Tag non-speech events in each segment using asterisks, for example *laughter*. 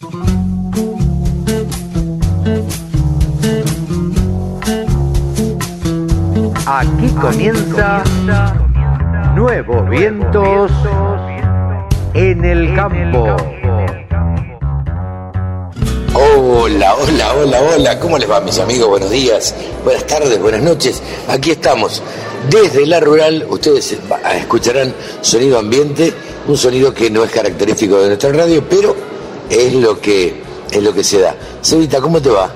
Aquí comienza Nuevos Vientos en el Campo. Hola, hola, hola, hola. ¿Cómo les va, mis amigos? Buenos días, buenas tardes, buenas noches. Aquí estamos. Desde la rural, ustedes escucharán sonido ambiente, un sonido que no es característico de nuestra radio, pero es lo que, es lo que se da. Cevita, ¿cómo te va?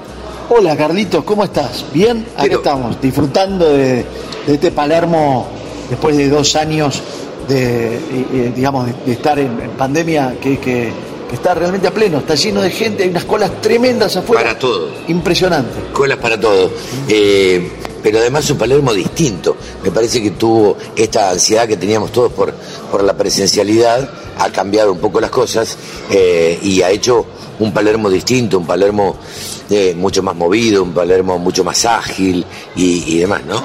Hola Carlitos, ¿cómo estás? ¿Bien? Aquí Pero- estamos, disfrutando de, de este Palermo después de dos años de, eh, digamos, de, de estar en, en pandemia que, que- que está realmente a pleno, está lleno de gente, hay unas colas tremendas afuera. Para todo. Impresionante. Colas para todo. Eh, pero además un Palermo distinto. Me parece que tuvo esta ansiedad que teníamos todos por, por la presencialidad, ha cambiado un poco las cosas eh, y ha hecho un Palermo distinto, un Palermo eh, mucho más movido, un Palermo mucho más ágil y, y demás, ¿no?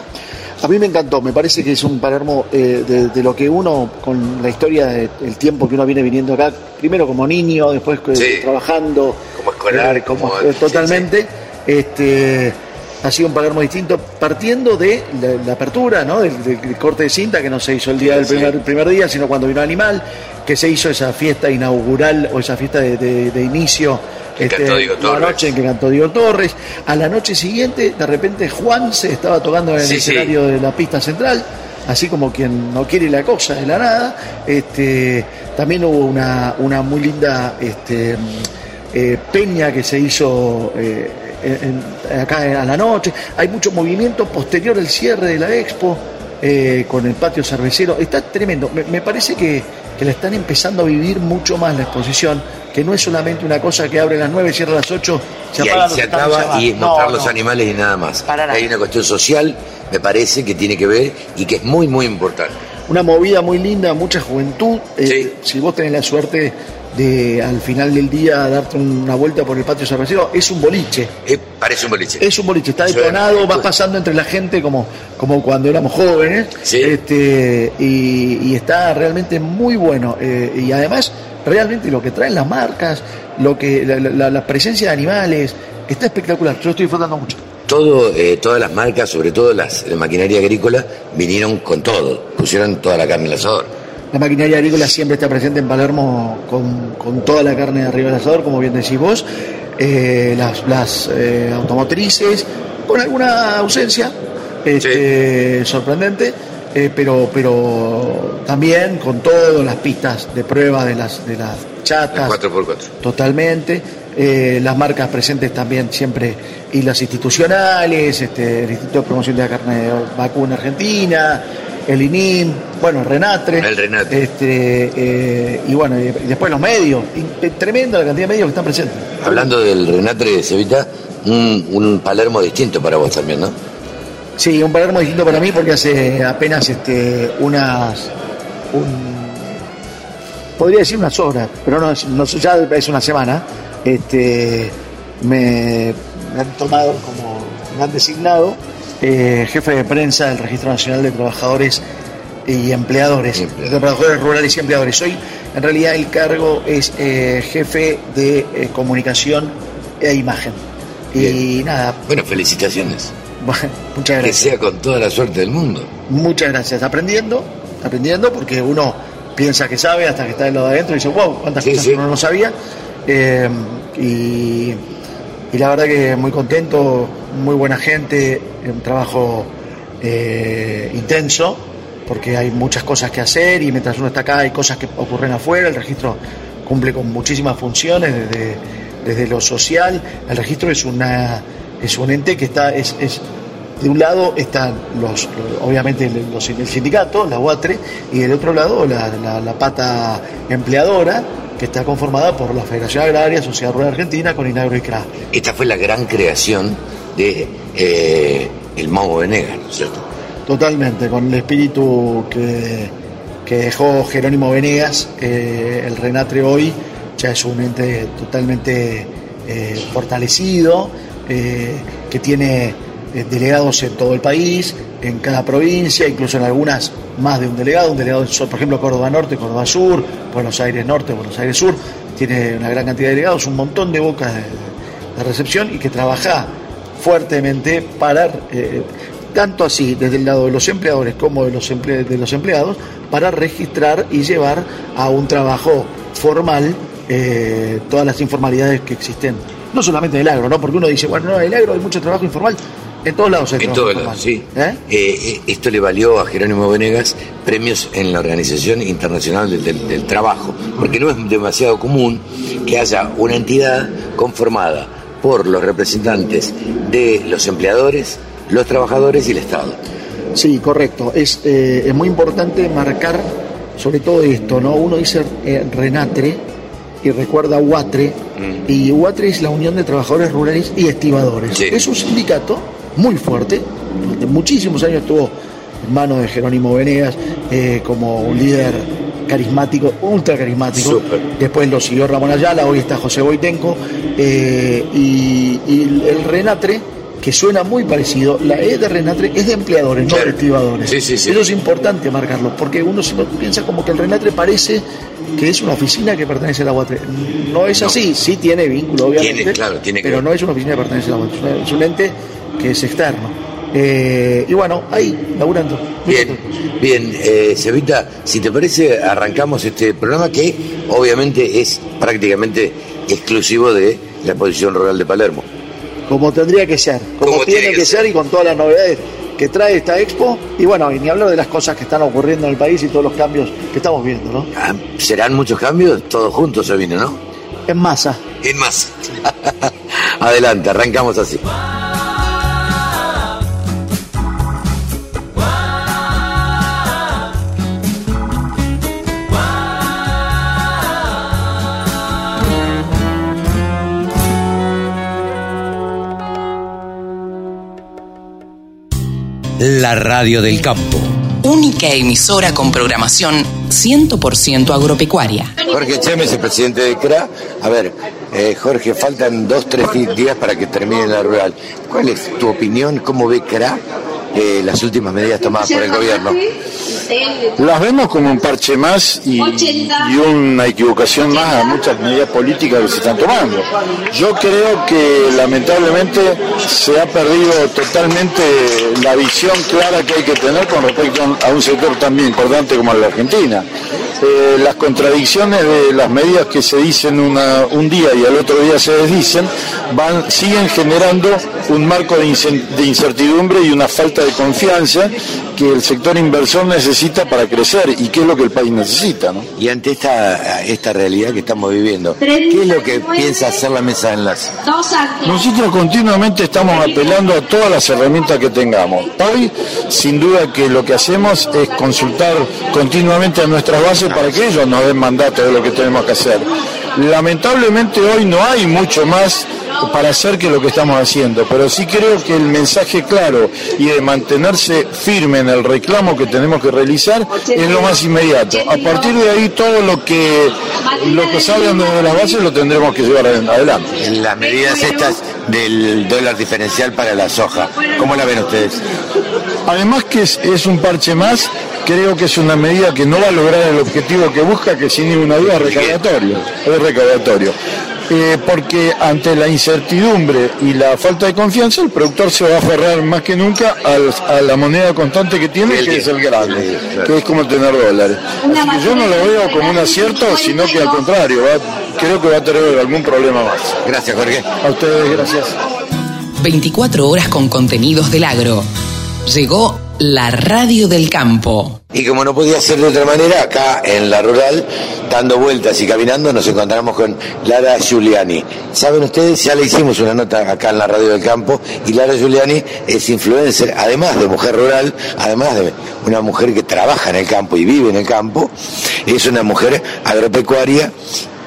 A mí me encantó, me parece que es un Palermo eh, de, de lo que uno, con la historia del tiempo que uno viene viniendo acá, primero como niño, después Sí. trabajando, Como escolar, como, totalmente, este ha sido un Palermo distinto, partiendo de la, la apertura, ¿no? Del, del corte de cinta que no se hizo el día del Sí. primer, primer día, sino cuando vino Animal, que se hizo esa fiesta inaugural o esa fiesta de, de- de inicio este, la noche en que cantó Diego Torres. A la noche siguiente, de repente Juan se estaba tocando en el sí. escenario de la pista central, así como quien no quiere la cosa de la nada. Este, también hubo una, una muy linda este, eh, peña que se hizo eh, en- acá a la noche. Hay mucho movimiento posterior al cierre de la expo. eh, con el patio cervecero, está tremendo. Me, me parece que, que la están empezando a vivir mucho más la exposición, que no es solamente una cosa que abre a las 9, cierra a las 8, se y ahí se acaba y No, mostrar no. los animales y nada más. Para nada. Hay una cuestión social, me parece, que tiene que ver y que es muy, muy importante. Una movida muy linda, mucha juventud. Eh, Sí. Si vos tenés la suerte de al final del día darte una vuelta por el patio cervecero, es un boliche. Eh, parece un boliche. Es un boliche, está detonado, vas pasando entre la gente como, como cuando éramos jóvenes. Sí. Este, y, y está realmente muy bueno. Eh, y además, realmente lo que traen las marcas, lo que la, la- la presencia de animales, está espectacular. Yo estoy disfrutando mucho. Todo, eh, todas las marcas, sobre todo las de maquinaria agrícola, vinieron con todo, pusieron toda la carne en el asador. La maquinaria agrícola siempre está presente en Palermo con, con toda la carne de arriba del asador, como bien decís vos. Eh, las las eh, automotrices, con alguna ausencia este, sorprendente, eh, pero, pero también con todas las pistas de prueba de las, de las chatas. 4x4. Totalmente. Eh, las marcas presentes también siempre y las institucionales, este, el Instituto de Promoción de la Carne de Vacuna Argentina, el INIM, bueno, el Renatre. El Renatre. Este, eh, y bueno, y después los medios. Y, tremenda la cantidad de medios que están presentes. Hablando del Renatre de Cevita, un, un Palermo distinto para vos también, ¿no? Sí, un Palermo distinto para mí porque hace apenas este, unas. un- podría decir unas horas, pero no, no ya es una semana. Este, me, me han tomado como. me han designado eh, jefe de prensa del Registro Nacional de Trabajadores y Empleadores, de trabajadores rurales y empleadores. Hoy, en realidad, el cargo es eh, jefe de eh, comunicación e imagen. Y nada, Bueno, felicitaciones. bueno, *laughs* muchas Que gracias. sea con toda la suerte del mundo. Muchas gracias. Aprendiendo, aprendiendo, porque uno piensa que sabe hasta que está del lado de adentro y dice, wow, cuántas Sí, cosas sí. que uno no sabía. Y, y la verdad que muy contento, muy buena gente, un trabajo eh, intenso, porque hay muchas cosas que hacer y mientras uno está acá hay cosas que ocurren afuera. El registro cumple con muchísimas funciones desde, desde lo social. El registro es una es un ente que está es, es de un lado están los, obviamente los, el sindicato, la UATRE, y del otro lado la, la- la pata empleadora, que está conformada por la Federación Agraria, Sociedad Rural Argentina, con Inagro y CRA. Esta fue la gran creación de eh, el Mago Venegas, ¿no es cierto? Totalmente, con el espíritu que, que dejó Jerónimo Venegas, el Renatre hoy ya es un ente totalmente eh, fortalecido, eh, que tiene delegados en todo el país, en cada provincia, incluso en algunas más de un delegado, un delegado, por ejemplo, Córdoba Norte, Córdoba Sur, Buenos Aires Norte, Buenos Aires Sur, tiene una gran cantidad de delegados, un montón de bocas de recepción y que trabaja fuertemente para, eh, tanto así desde el lado de los empleadores como de los, emple- de los empleados, para registrar y llevar a un trabajo formal eh, todas las informalidades que existen. No solamente en el agro, ¿no? Porque uno dice, bueno, no, en el agro hay mucho trabajo informal. En todos lados En todos lados, sí. ¿Eh? Eh, eh, esto le valió a Jerónimo Venegas premios en la Organización Internacional del, del- del Trabajo, porque no es demasiado común que haya una entidad conformada por los representantes de los empleadores, los trabajadores y el Estado. Sí, correcto. Es, eh, es muy importante marcar sobre todo esto, ¿no? Uno dice eh, Renatre y recuerda Huatre, Mm. y Huatre es la Unión de Trabajadores Rurales y Estibadores. Sí. Es un sindicato muy fuerte, durante muchísimos años estuvo en manos de Jerónimo Venegas eh, como un líder carismático, ultra carismático. Después lo siguió Ramón Ayala, hoy está José Boitenco. eh, y, y el Renatre, que suena muy parecido, la E de Renatre es de empleadores, no de estibadores. Sí, sí, sí. Eso es importante marcarlo, porque uno lo piensa como que el Renatre parece que es una oficina que pertenece a la UATRE. No es No. así, sí tiene vínculo, obviamente. Tiene, claro, tiene que Pero ver. no es una oficina que pertenece a la UATRE, es un ente que es externo. Eh, y bueno, ahí, laburando. Bien, bien, eh, Cevita, si te parece, arrancamos este programa que obviamente es prácticamente exclusivo de la exposición rural de Palermo. Como tendría que ser, como, Como tiene, que ser. y con todas las novedades que trae esta expo. Y bueno, y ni hablar de las cosas que están ocurriendo en el país y todos los cambios que estamos viendo, ¿no? Ah, ¿Serán muchos cambios? Todos juntos se vino, ¿no? En masa. En más. *laughs* Adelante, arrancamos así. La radio del campo. Única emisora con programación 100% agropecuaria. Jorge Chemes, el presidente de CRA. A ver, eh, Jorge, faltan dos, tres días para que termine la rural. ¿Cuál es tu opinión? ¿Cómo ve CRA las últimas medidas tomadas por el gobierno? Las vemos como un parche más y, una equivocación más a muchas medidas políticas que se están tomando. Yo creo que lamentablemente se ha perdido totalmente la visión clara que hay que tener con respecto a un sector tan importante como de Argentina. Eh, las contradicciones de las medidas que se dicen una- un día y al otro día se desdicen van, siguen generando un marco de, incertidumbre y una falta de confianza que el sector inversor necesita para crecer y que es lo que el país necesita. ¿no? Y ante esta, esta realidad que estamos viviendo, ¿qué es lo que piensa hacer la mesa de enlace? Nosotros continuamente estamos apelando a todas las herramientas que tengamos. Hoy, sin duda que lo que hacemos es consultar continuamente a nuestras bases para que ellos nos den mandato de lo que tenemos que hacer. Lamentablemente hoy no hay mucho más para hacer que lo que estamos haciendo, pero sí creo que el mensaje claro y de mantenerse firme en el reclamo que tenemos que realizar es lo más inmediato. A partir de ahí todo lo que lo que salgan de las bases lo tendremos que llevar adelante. En las medidas estas del dólar diferencial para la soja, ¿cómo la ven ustedes? Además que es, es un parche más, creo que es una medida que no va a lograr el objetivo que busca, que sin ninguna duda es recaudatorio. Es recaudatorio. Eh, porque ante la incertidumbre y la falta de confianza, el productor se va a aferrar más que nunca al- a la moneda constante que tiene, El que es el claro. que es como tener dólares. Así que yo no lo veo como un acierto, sino que al contrario, va- creo que va a tener algún problema más. Gracias, Jorge. A ustedes, gracias. 24 horas con contenidos del agro. Llegó la radio del campo. Y como no podía ser de otra manera, acá en la rural, dando vueltas y caminando, nos encontramos con Lara Giuliani. Saben ustedes, ya le hicimos una nota acá en la radio del campo, y Lara Giuliani es influencer, además de mujer rural, además de una mujer que trabaja en el campo y vive en el campo, es una mujer agropecuaria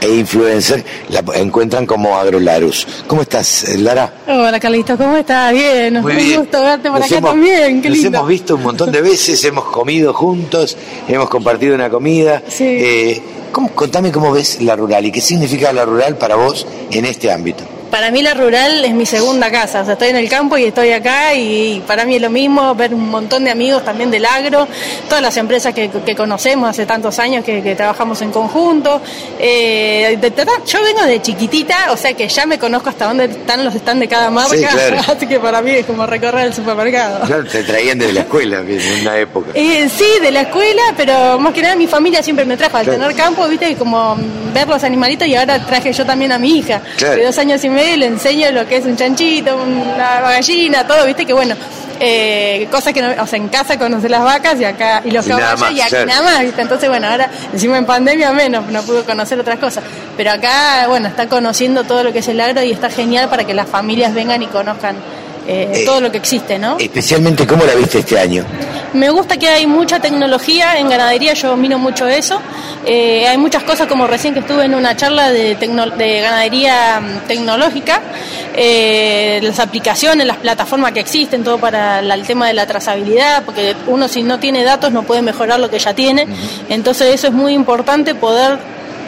e influencer, la encuentran como Agrolarus. ¿Cómo estás, Lara? Hola Carlito, ¿cómo estás? Bien, Muy un bien. gusto verte por Nos acá hemos- también, qué Nos hemos visto un montón de veces, hemos comido juntos, hemos compartido una comida. Sí. Eh, ¿cómo- contame cómo ves la rural y qué significa la rural para vos en este ámbito. Para mí la rural es mi segunda casa, o sea, estoy en el campo y estoy acá y para mí es lo mismo, ver un montón de amigos también del agro, todas las empresas que, conocemos hace tantos años que, trabajamos en conjunto. Eh, yo vengo de chiquitita, o sea que ya me conozco hasta dónde están los stands de cada marca, *laughs* así que para mí es como recorrer el supermercado. Claro, te traían de la escuela en una época. Eh, sí, de la escuela, pero más que nada mi familia siempre me trajo al tener campo, viste, como ver los animalitos y ahora traje yo también a mi hija, de dos años y medio, le enseño lo que es un chanchito, una gallina, todo, viste, que bueno, eh, cosas que no, o sea, en casa conoce las vacas y acá y los caballos y aquí nada más, ¿viste? Entonces, bueno, ahora encima en pandemia menos, no pudo conocer otras cosas. Pero acá, bueno, está conociendo todo lo que es el agro y está genial para que las familias vengan y conozcan eh, eh, todo lo que existe, ¿no? Especialmente, ¿cómo la viste este año? Me gusta que hay mucha tecnología en ganadería, yo miro mucho eso. Eh, hay muchas cosas, como recién que estuve en una charla de, de ganadería mm, tecnológica, las aplicaciones, las plataformas que existen, todo para el tema de la trazabilidad, porque uno si no tiene datos no puede mejorar lo que ya tiene. Entonces eso es muy importante poder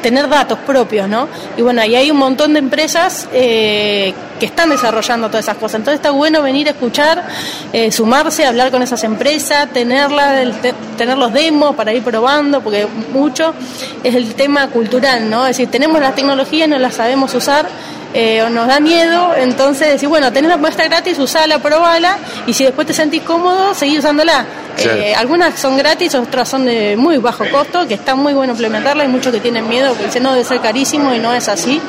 tener datos propios, ¿no? Y bueno, ahí hay un montón de empresas eh, que están desarrollando todas esas cosas. Entonces está bueno venir a escuchar, eh, sumarse, hablar con esas empresas, tenerla, tener los demos para ir probando, porque mucho es el tema cultural, ¿no? Es decir, tenemos las tecnologías, no las sabemos usar eh, o nos da miedo, entonces decir, bueno, tenés la muestra gratis, usala, probala, y si después te sentís cómodo, seguí usándola. Eh, algunas son gratis, otras son de muy bajo costo, que está muy bueno implementarla, hay muchos que tienen miedo porque dicen, no, debe ser carísimo y no es así.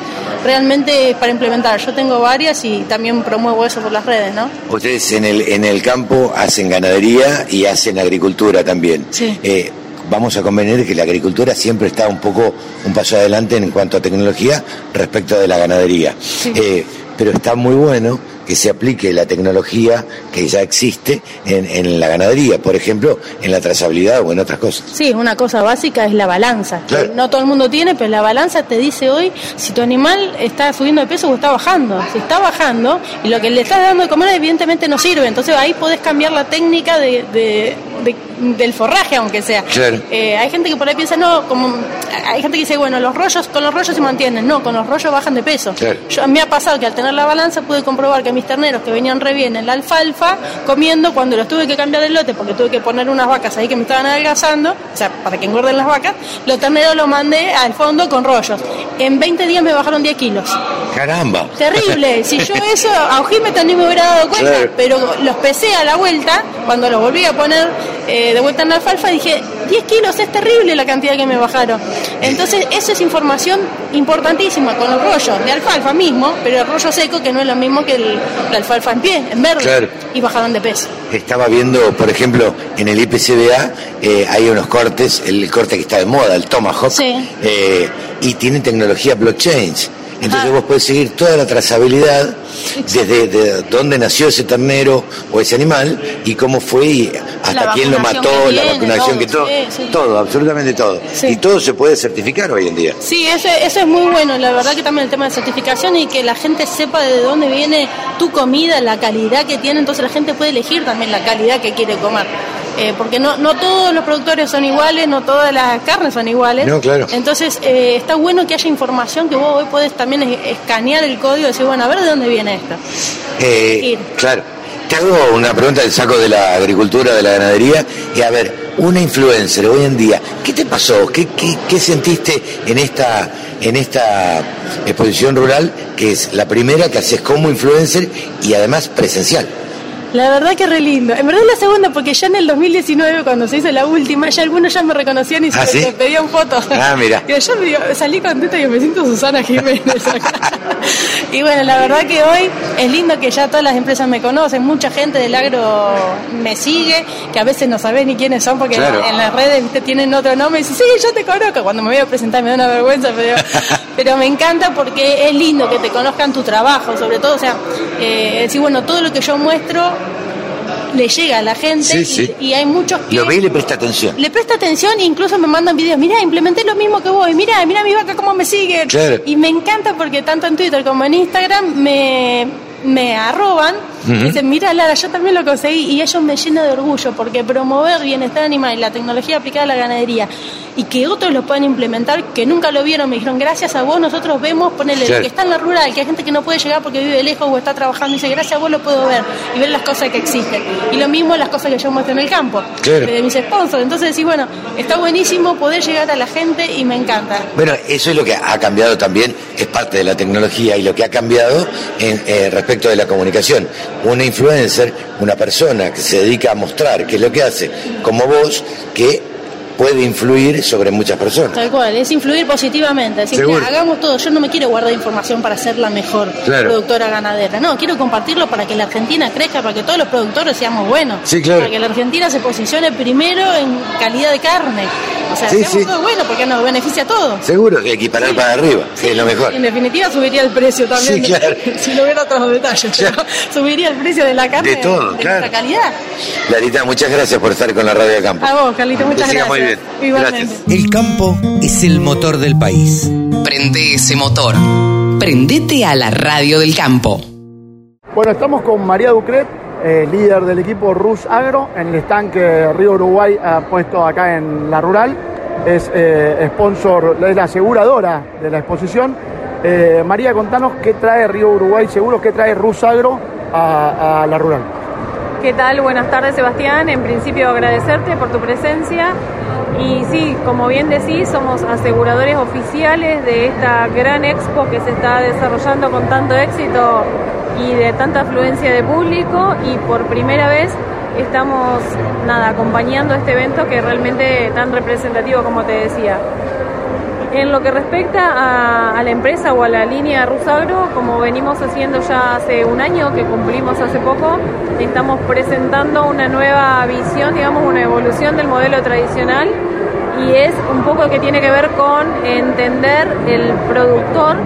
Realmente para implementar, yo tengo varias y también promuevo eso por las redes, ¿no? Ustedes en el, en el campo hacen ganadería y hacen agricultura también. Sí. Eh, vamos a convenir que la agricultura siempre está un poco un paso adelante en cuanto a tecnología respecto de la ganadería. Eh, pero está muy bueno que se aplique la tecnología que ya existe en, la ganadería, por ejemplo, en la trazabilidad o en otras cosas. Sí, una cosa básica es la balanza. no todo el mundo tiene, pero la balanza te dice hoy si tu animal está subiendo de peso o está bajando. Si está bajando y lo que le estás dando de comer evidentemente no sirve, entonces ahí podés cambiar la técnica de, del forraje, aunque sea. Eh, hay gente que por ahí piensa, no, como hay gente que dice, bueno, los rollos, con los rollos se mantienen, no, con los rollos bajan de peso. Yo, me ha pasado que al tener la balanza pude comprobar que mis terneros que venían re bien en la alfalfa, comiendo, cuando los tuve que cambiar el lote, porque tuve que poner unas vacas ahí que me estaban adelgazando, o sea, para que engorden las vacas, los terneros los mandé al fondo con rollos. En 20 días me bajaron 10 kilos. Caramba. Terrible. *laughs* Si yo eso, a Ojímetro también me hubiera dado cuenta, pero los pesé a la vuelta, cuando los volví a poner eh, de vuelta en la alfalfa, dije, 10 kilos, es terrible la cantidad que me bajaron. Entonces, eso es información importantísima con los rollos de alfalfa mismo, pero el rollo seco que no es lo mismo que el, la alfalfa en pie, en verde, y bajaron de peso. Estaba viendo, por ejemplo, en el IPCBA eh, hay unos cortes, el corte que está de moda, el Tomahawk, eh, y tiene tecnología blockchain. Entonces vos podés seguir toda la trazabilidad desde de dónde nació ese ternero o ese animal y cómo fue y hasta quién lo mató, la vacunación que todo, todo, absolutamente todo. Y todo se puede certificar hoy en día. Sí, eso, eso es muy bueno, la verdad que también el tema de certificación y que la gente sepa de dónde viene tu comida, la calidad que tiene, entonces la gente puede elegir también la calidad que quiere comer. Eh, porque no, no todos los productores son iguales, no todas las carnes son iguales. No, claro. Entonces, eh, está bueno que haya información que vos hoy podés también escanear el código y decir, bueno, a ver de dónde viene esto. Eh, claro. Te hago una pregunta del saco de la agricultura, de la ganadería, y a ver, una influencer hoy en día, ¿qué te pasó? ¿Qué, qué, qué sentiste en esta, en esta exposición rural, que es la primera que haces como influencer y además presencial? La verdad que re lindo. En verdad la segunda, porque ya en el 2019, cuando se hizo la última, ya algunos ya me reconocían y se ¿Ah, pedían fotos. Ah, mira. *laughs* Y yo salí contenta y me siento Susana Jiménez acá. *laughs* y bueno, la verdad que hoy es lindo que ya todas las empresas me conocen, mucha gente del agro me sigue, que a veces no sabés ni quiénes son porque en, las redes tienen otro nombre y dicen, sí, yo te conozco. Cuando me voy a presentar me da una vergüenza, pero, *laughs* pero me encanta porque es lindo que te conozcan tu trabajo, sobre todo, o sea, eh, decir, bueno, todo lo que yo muestro le llega a la gente Y, hay muchos que... Lo ve y le presta atención. Le presta atención e incluso me mandan videos, mira, implementé lo mismo que vos, mira, mira mi vaca cómo me sigue. Y me encanta porque tanto en Twitter como en Instagram me, me arroban Dicen, mira Lara, yo también lo conseguí y ellos me llenan de orgullo porque promover bienestar animal y la tecnología aplicada a la ganadería y que otros lo puedan implementar, que nunca lo vieron, me dijeron, gracias a vos nosotros vemos, ponele, que está en la rural, que hay gente que no puede llegar porque vive lejos o está trabajando, y dice, gracias a vos lo puedo ver y ver las cosas que existen. Y lo mismo las cosas que yo muestro en el campo, de mis sponsors. Entonces decís, bueno, está buenísimo poder llegar a la gente y me encanta. Bueno, eso es lo que ha cambiado también, es parte de la tecnología y lo que ha cambiado en, eh, respecto de la comunicación. Una influencer, una persona que se dedica a mostrar qué es lo que hace, como vos, que puede influir sobre muchas personas. Tal cual, es influir positivamente. Así que hagamos todo. Yo no me quiero guardar información para ser la mejor productora ganadera. No, quiero compartirlo para que la Argentina crezca, para que todos los productores seamos buenos. Para que la Argentina se posicione primero en calidad de carne. O sea, seamos todos buenos porque nos beneficia a todos. Seguro que equiparar para arriba, que es lo mejor. En definitiva subiría el precio también. *laughs* si no hubiera otros detalles. Subiría el precio de la carne. De todo, de claro. calidad. Larita, muchas gracias por estar con la radio de campo. A vos, Carlito, muchas gracias. El campo es el motor del país. Prende ese motor. Prendete a la radio del campo. Bueno, estamos con María Ducret, eh, líder del equipo Rus Agro, en el estanque Río Uruguay ha puesto acá en la rural. Es eh, sponsor, es la aseguradora de la exposición. Eh, María, contanos qué trae Río Uruguay Seguros, qué trae Rus Agro a la rural. ¿Qué tal? Buenas tardes, Sebastián. En principio agradecerte por tu presencia. Y sí, como bien decís, somos aseguradores oficiales de esta gran expo que se está desarrollando con tanto éxito y de tanta afluencia de público y por primera vez estamos nada acompañando este evento que es realmente tan representativo como te decía. En lo que respecta a, la empresa o a la línea Rusagro, como venimos haciendo ya hace un año, que cumplimos hace poco, estamos presentando una nueva visión, digamos, una evolución del modelo tradicional y es un poco que tiene que ver con entender el productor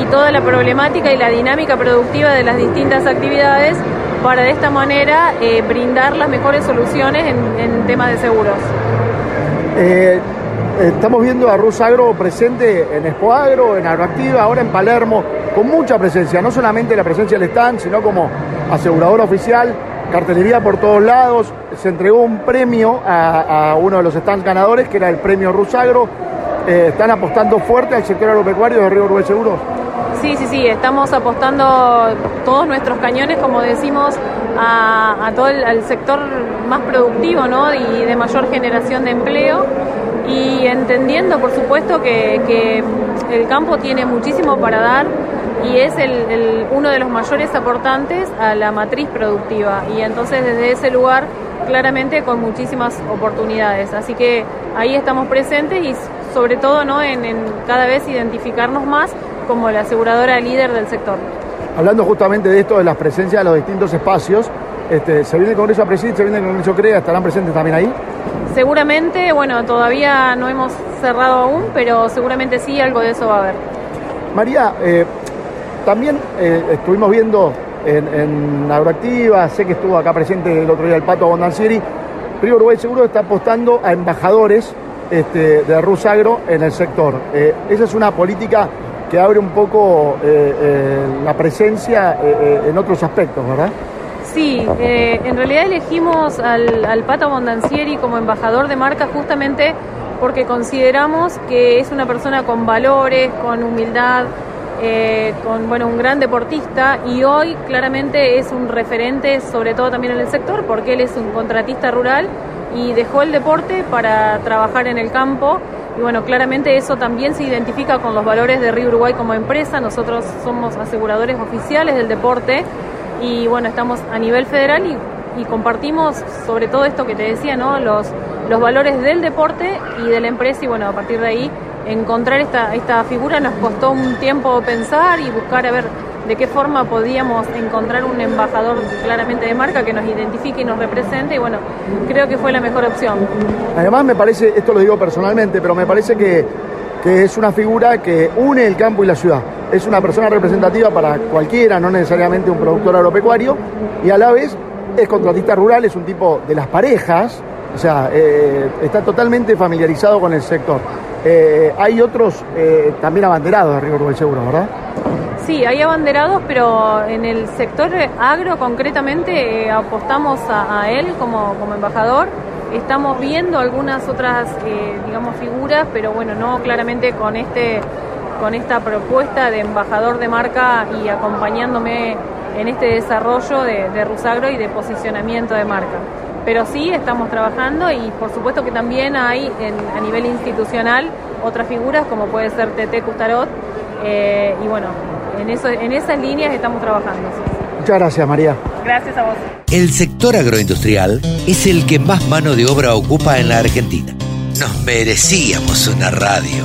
y toda la problemática y la dinámica productiva de las distintas actividades para de esta manera eh, brindar las mejores soluciones en, temas de seguros. Eh, Estamos viendo a Rus Agro presente en Expo Agro, en Agroactiva, ahora en Palermo, con mucha presencia, no solamente la presencia del stand, sino como asegurador oficial, cartelería por todos lados. Se entregó un premio a, uno de los stands ganadores, que era el premio Rus Agro. Eh, ¿Están apostando fuerte al sector agropecuario de Río Uruguay Seguros? Sí, sí, sí, estamos apostando todos nuestros cañones, como decimos, a, todo el sector más productivo ¿no? y de mayor generación de empleo y entendiendo, por supuesto, que, el campo tiene muchísimo para dar y es el, uno de los mayores aportantes a la matriz productiva y entonces desde ese lugar claramente con muchísimas oportunidades. Así que ahí estamos presentes y sobre todo ¿no? en, cada vez identificarnos más como la aseguradora líder del sector. Hablando justamente de esto, de las presencias de los distintos espacios, este, ¿se viene el Congreso a presidir, se viene el Congreso CREA, estarán presentes también ahí? Seguramente, bueno, todavía no hemos cerrado aún, pero seguramente sí, algo de eso va a haber. María, eh, también eh, estuvimos viendo en, en, Agroactiva, sé que estuvo acá presente el otro día el Pato Bondancieri, Río Uruguay Seguro está apostando a embajadores este, de Rusagro en el sector. Eh, esa es una política que abre un poco la presencia en otros aspectos, ¿verdad? Sí, eh, en realidad elegimos al, al Pato Bondancieri como embajador de marca justamente porque consideramos que es una persona con valores, con humildad, eh, con bueno un gran deportista y hoy claramente es un referente sobre todo también en el sector porque él es un contratista rural y dejó el deporte para trabajar en el campo. Y bueno claramente eso también se identifica con los valores de Río Uruguay como empresa. Nosotros somos aseguradores oficiales del deporte y bueno, estamos a nivel federal y, compartimos sobre todo esto que te decía, ¿no? Los, los valores del deporte y de la empresa y bueno, a partir de ahí encontrar esta, esta figura nos costó un tiempo pensar y buscar a ver de qué forma podíamos encontrar un embajador claramente de marca que nos identifique y nos represente y bueno, creo que fue la mejor opción. Además me parece, esto lo digo personalmente, pero me parece que, es una figura que une el campo y la ciudad es una persona representativa para cualquiera, no necesariamente un productor agropecuario, y a la vez es contratista rural, es un tipo de las parejas, o sea, eh, está totalmente familiarizado con el sector. Eh, hay otros eh, también abanderados de Río Uruguay Seguro, ¿verdad? Sí, hay abanderados, pero en el sector agro concretamente apostamos a, él como, embajador. Estamos viendo algunas otras, digamos, figuras, pero bueno, no claramente con este con esta propuesta de embajador de marca y acompañándome en este desarrollo de, de Rusagro y de posicionamiento de marca. Pero sí estamos trabajando y por supuesto que también hay a nivel institucional otras figuras como puede ser TT Custarot eh, y bueno, en, eso, en esas líneas estamos trabajando. Muchas gracias María. Gracias a vos. El sector agroindustrial es el que más mano de obra ocupa en la Argentina. Nos merecíamos una radio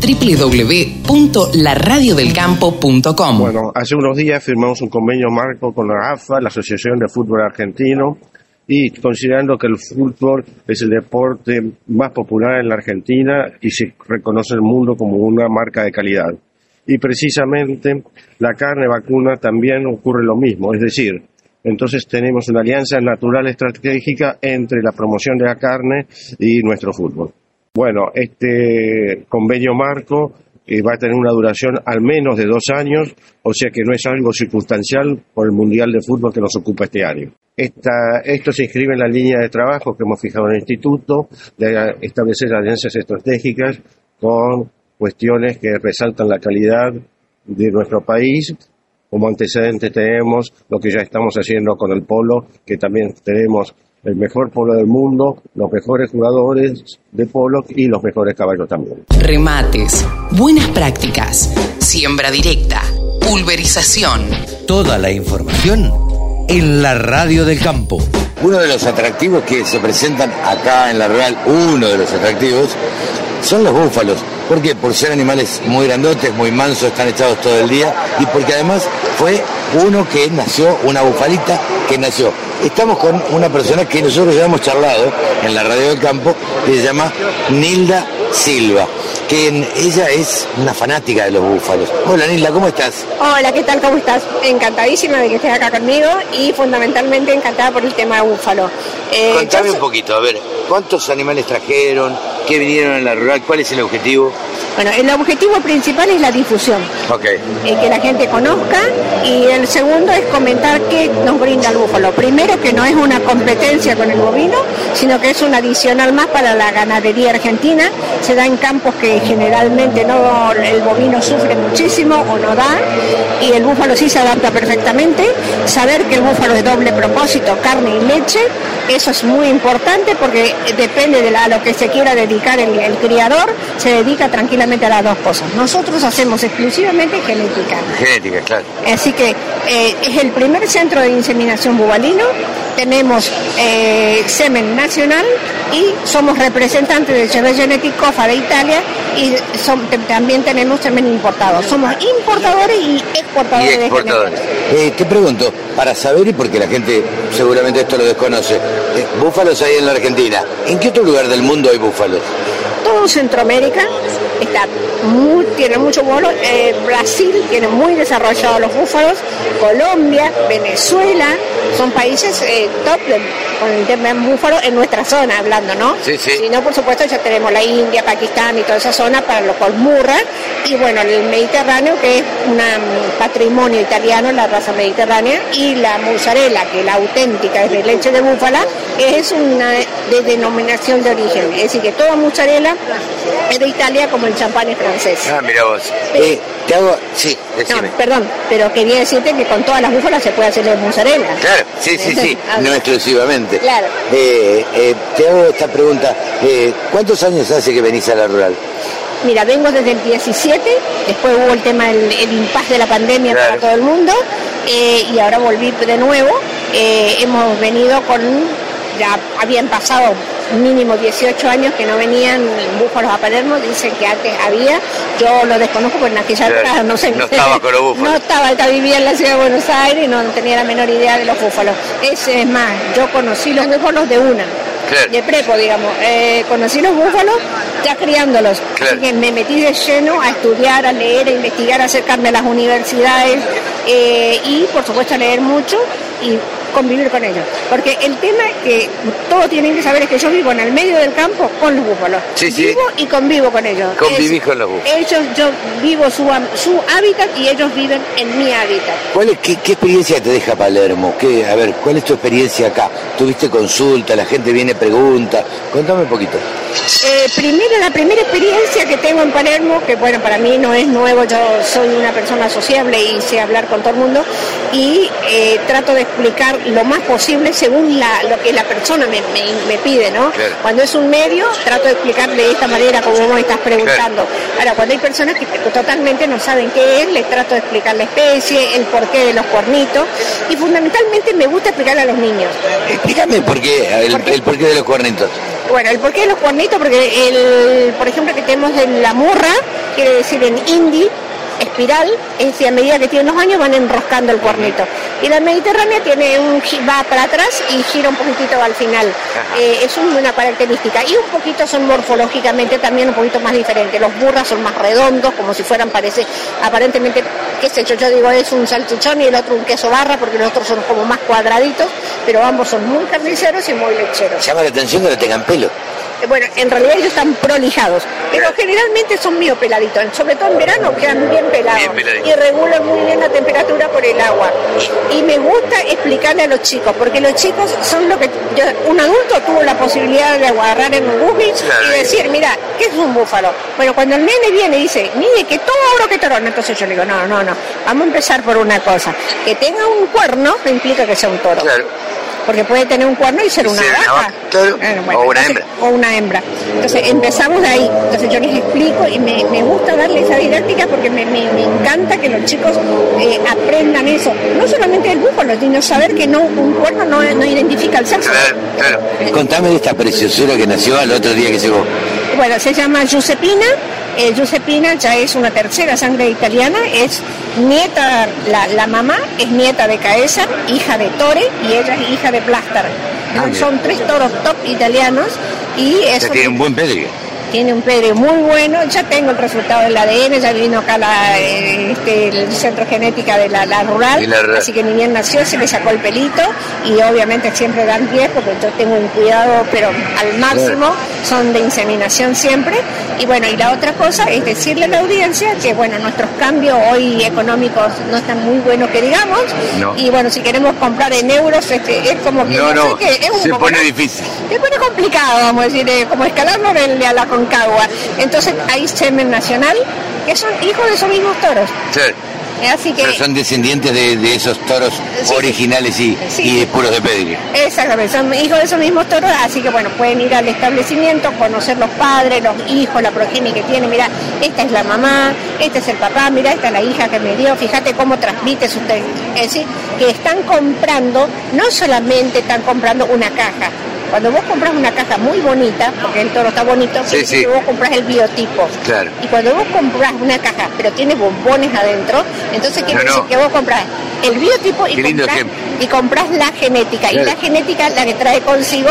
www.laradiodelcampo.com. Bueno, hace unos días firmamos un convenio marco con la AFA, la Asociación de Fútbol Argentino, y considerando que el fútbol es el deporte más popular en la Argentina y se reconoce en el mundo como una marca de calidad. Y precisamente la carne vacuna también ocurre lo mismo, es decir, entonces tenemos una alianza natural estratégica entre la promoción de la carne y nuestro fútbol. Bueno, este convenio marco eh, va a tener una duración al menos de dos años, o sea que no es algo circunstancial por el Mundial de Fútbol que nos ocupa este año. esto se inscribe en la línea de trabajo que hemos fijado en el Instituto, de establecer alianzas estratégicas con cuestiones que resaltan la calidad de nuestro país. Como antecedente tenemos lo que ya estamos haciendo con el polo, que también tenemos el mejor polo del mundo, los mejores jugadores de polo y los mejores caballos también. Remates, buenas prácticas, siembra directa, pulverización. Toda la información en la radio del campo. Uno de los atractivos que se presentan acá en la Real, uno de los atractivos, son los búfalos. ¿Por qué? Por ser animales muy grandotes, muy mansos, están echados todo el día y porque además fue uno que nació, una bufalita que nació estamos con una persona que nosotros ya hemos charlado en la radio del campo, que se llama Nilda Silva, que ella es una fanática de los búfalos. Hola Nilda, ¿cómo estás? Hola, ¿qué tal? ¿Cómo estás? Encantadísima de que estés acá conmigo y fundamentalmente encantada por el tema de búfalo. Eh, Contame un poquito, a ver, ¿cuántos animales trajeron? ¿Qué vinieron en la rural? ¿Cuál es el objetivo? Bueno, el objetivo principal es la difusión. Eh, que la gente conozca y el segundo es comentar qué nos brinda el búfalo. Primero que no es una competencia con el bovino, sino que es un adicional más para la ganadería argentina. Se da en campos que generalmente no el bovino sufre muchísimo o no da y el búfalo sí se adapta perfectamente. Saber que el búfalo es doble propósito, carne y leche, eso es muy importante porque depende de a lo que se quiera dedicar el, el criador, se dedica tranquilamente a las dos cosas. Nosotros hacemos exclusivamente genética. Genética, claro. Así que eh, es el primer centro de inseminación bubalino. Tenemos eh, semen nacional y somos representantes del Chevet Genetic COFA de Italia y también tenemos semen importado. Somos importadores y exportadores. Y exportadores. Eh, te pregunto, para saber y porque la gente seguramente esto lo desconoce, búfalos hay en la Argentina. ¿En qué otro lugar del mundo hay búfalos? Todo Centroamérica, está muy, tiene mucho vuelo. Eh, Brasil tiene muy desarrollados los búfalos, Colombia, Venezuela, son países eh, top con el tema de búfalo en nuestra zona, hablando, ¿no? Sí, sí. Si no, por supuesto, ya tenemos la India, Pakistán y toda esa zona para los murra y bueno, el Mediterráneo, que es un patrimonio italiano, la raza mediterránea, y la mozzarella, que la auténtica es de leche de búfala, es una de denominación de origen. Es decir, que toda mozzarella de Italia como el champán es francés. Ah, mira vos. Eh, te hago, sí, decime. No, perdón, pero quería decirte que con todas las búfalas se puede hacer la mozzarella. Claro, sí, sí, sí, no exclusivamente. Claro. Eh, eh, te hago esta pregunta. Eh, ¿Cuántos años hace que venís a la rural? Mira, vengo desde el 17, después hubo el tema del el impasse de la pandemia para todo el mundo y ahora volví de nuevo. hemos venido con, ya habían pasado mínimo 18 años que no venían búfalos a Palermo, dicen que antes había, yo lo desconozco porque en aquella época no sé. No estaba con los búfalos. *laughs* No estaba, vivía en la ciudad de Buenos Aires y no tenía la menor idea de los búfalos. Ese es más, yo conocí los búfalos de una. De prepo, digamos. Eh, conocí los búfalos ya criándolos. Así que me metí de lleno a estudiar, a leer, a investigar, a acercarme a las universidades eh, y, por supuesto, a leer mucho. Y convivir con ellos. Porque el tema que todos tienen que saber es que yo vivo en el medio del campo con los búfalos. Sí, sí. Vivo y convivo con ellos. Convivís Es- con los búfalos. Ellos, yo vivo su, su hábitat y ellos viven en mi hábitat. ¿Cuál es, qué, qué experiencia te deja Palermo? ¿Qué, a ver, ¿cuál es tu experiencia acá? ¿Tuviste consulta? ¿La gente viene, pregunta? Contame un poquito. Eh, primero, la primera experiencia que tengo en Palermo, que bueno, para mí no es nuevo, yo soy una persona sociable y sé hablar con todo el mundo y eh, trato de explicar lo más posible según la- lo que la persona me, me- me pide, ¿no? Claro. Cuando es un medio, trato de explicar de esta manera como vos me estás preguntando. Ahora, cuando hay personas que totalmente no saben qué es, les trato de explicar la especie, el porqué de los cuernitos y fundamentalmente me gusta explicarle a los niños. Explícame por qué, el, ¿Por qué? el porqué de los cuernitos. Bueno, el porqué de los cuernitos, porque el, por ejemplo, que tenemos en la murra, quiere decir en hindi, espiral, es decir, a medida que tienen los años van enroscando el cuernito. Y la mediterránea tiene un va para atrás y gira un poquitito al final. Eh, es una característica. Y un poquito son morfológicamente también un poquito más diferentes. Los burras son más redondos, como si fueran, parece, aparentemente, qué sé yo, yo digo es un salchichón y el otro un queso barra, porque los otros son como más cuadraditos, pero ambos son muy carniceros y muy lecheros. Llama la atención que no tengan pelo. Eh, Bueno, en realidad ellos están prolijados, pero generalmente son medio peladitos, sobre todo en verano quedan bien pelados Bien y regulan muy bien la temperatura por el agua. Y me gusta explicarle a los chicos, porque los chicos son lo que yo- un adulto tuvo la posibilidad de agarrar en un Google Claro. y decir, mira, ¿qué es un búfalo? Bueno, cuando el nene viene y dice, mire, que todo oro que torón, entonces yo le digo, no, no, no, vamos a empezar por una cosa, que tenga un cuerno no implica que sea un toro. Claro. Porque puede tener un cuerno y ser una vaca. vaca, claro. Bueno, O una entonces- hembra. O una hembra. Entonces empezamos de ahí. Entonces yo les explico y me, me gusta darle esa didáctica porque me, me- me encanta que los chicos eh, aprendan eso. No solamente del búfalo, sino saber que no un cuerno no, no identifica el sexo. Claro, claro. Contame de esta preciosura que nació al otro día que llegó. Bueno, se llama Giuseppina. Eh, Giuseppina ya es una tercera sangre italiana, es nieta, la, la mamá es nieta de Caesar, hija de Tore y ella es hija de. Ah, mira. Son tres toros top italianos y eso tiene un buen pedigree. Tiene un pedre muy bueno, ya tengo el resultado del ADN, ya vino acá la, este, el centro genética de la, la rural, la así que ni bien nació, se le sacó el pelito y obviamente siempre dan 10 porque yo tengo un cuidado, pero al máximo, son de inseminación siempre. Y bueno, y la otra cosa es decirle a la audiencia que bueno, nuestros cambios hoy económicos no están muy buenos que digamos, No. y bueno, si queremos comprar en euros, este, es como que No, sé es un se poco- pone difícil. se pone complicado, vamos a decir, eh, como escalarlo de a la Concagua. Entonces hay semen nacional, que son hijos de esos mismos toros. Sí. Eh, Así que, Pero son descendientes de, de esos toros Sí. originales y, Sí. y puros de pedigree. exactamente, son hijos de esos mismos toros, así que bueno, pueden ir al establecimiento, conocer los padres, los hijos, la progenie que tiene. Mira, esta es la mamá, este es el papá, mira, esta es la hija que me dio, fíjate cómo transmite su... Es decir, que están comprando, no solamente están comprando una caja, cuando vos compras una caja muy bonita, porque el toro está bonito, Sí, quiere decir sí. que vos compras el biotipo. Claro. Y cuando vos compras una caja, pero tiene bombones adentro, entonces quiere No, no. decir que vos compras el biotipo y compras, ejemplo. y compras la genética. Y la genética la que trae consigo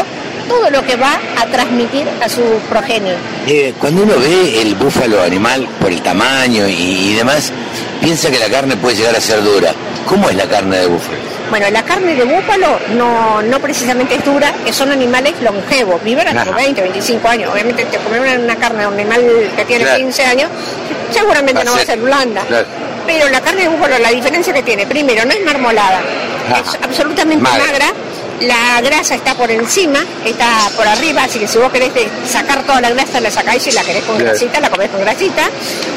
todo lo que va a transmitir a su progenie. Eh, cuando uno ve el búfalo animal por el tamaño y, y demás, piensa que la carne puede llegar a ser dura. ¿Cómo es la carne de búfalo? Bueno, la carne de búfalo no, no precisamente es dura, que son animales longevos, viven hasta los 20, 25 años. Obviamente, te comer una, carne de un animal que tiene Claro. 15 años, seguramente Va no va a ser- blanda. claro. Pero la carne de búfalo, la diferencia que tiene, primero, no es marmolada, Ajá. es absolutamente magra. La grasa está por encima, está por arriba, así que si vos querés sacar toda la grasa, la sacáis y la querés con grasita, la comés con grasita.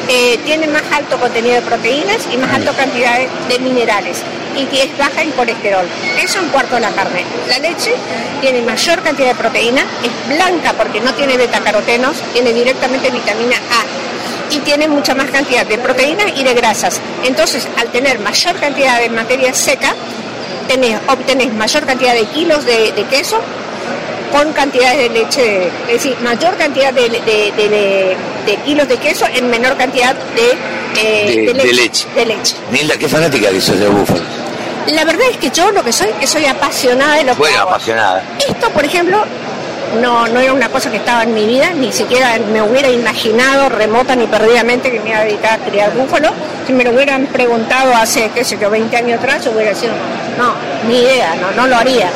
Eh, tiene más alto contenido de proteínas y más alta cantidad de, de minerales. Y que es baja en colesterol. Eso en cuarto de la carne. La leche tiene mayor cantidad de proteína, es blanca porque no tiene betacarotenos, tiene directamente vitamina A y tiene mucha más cantidad de proteínas y de grasas. Entonces, al tener mayor cantidad de materia seca, tenés, obtenés mayor cantidad de kilos de, de queso con cantidades de leche, es decir, mayor cantidad de, de- de- de- de kilos de queso en menor cantidad de, eh, De- de leche. de leche. Nilda, qué fanática que sos de búfalo. La verdad es que yo lo que soy, que soy apasionada de lo que Bueno, apasionada. Esto, por ejemplo, no, no era una cosa que estaba en mi vida, ni siquiera me hubiera imaginado remota ni perdidamente que me iba a dedicar a criar búfalos. Si me lo hubieran preguntado hace, qué sé yo, 20 años atrás, hubiera sido, no, ni idea, no, no lo haría.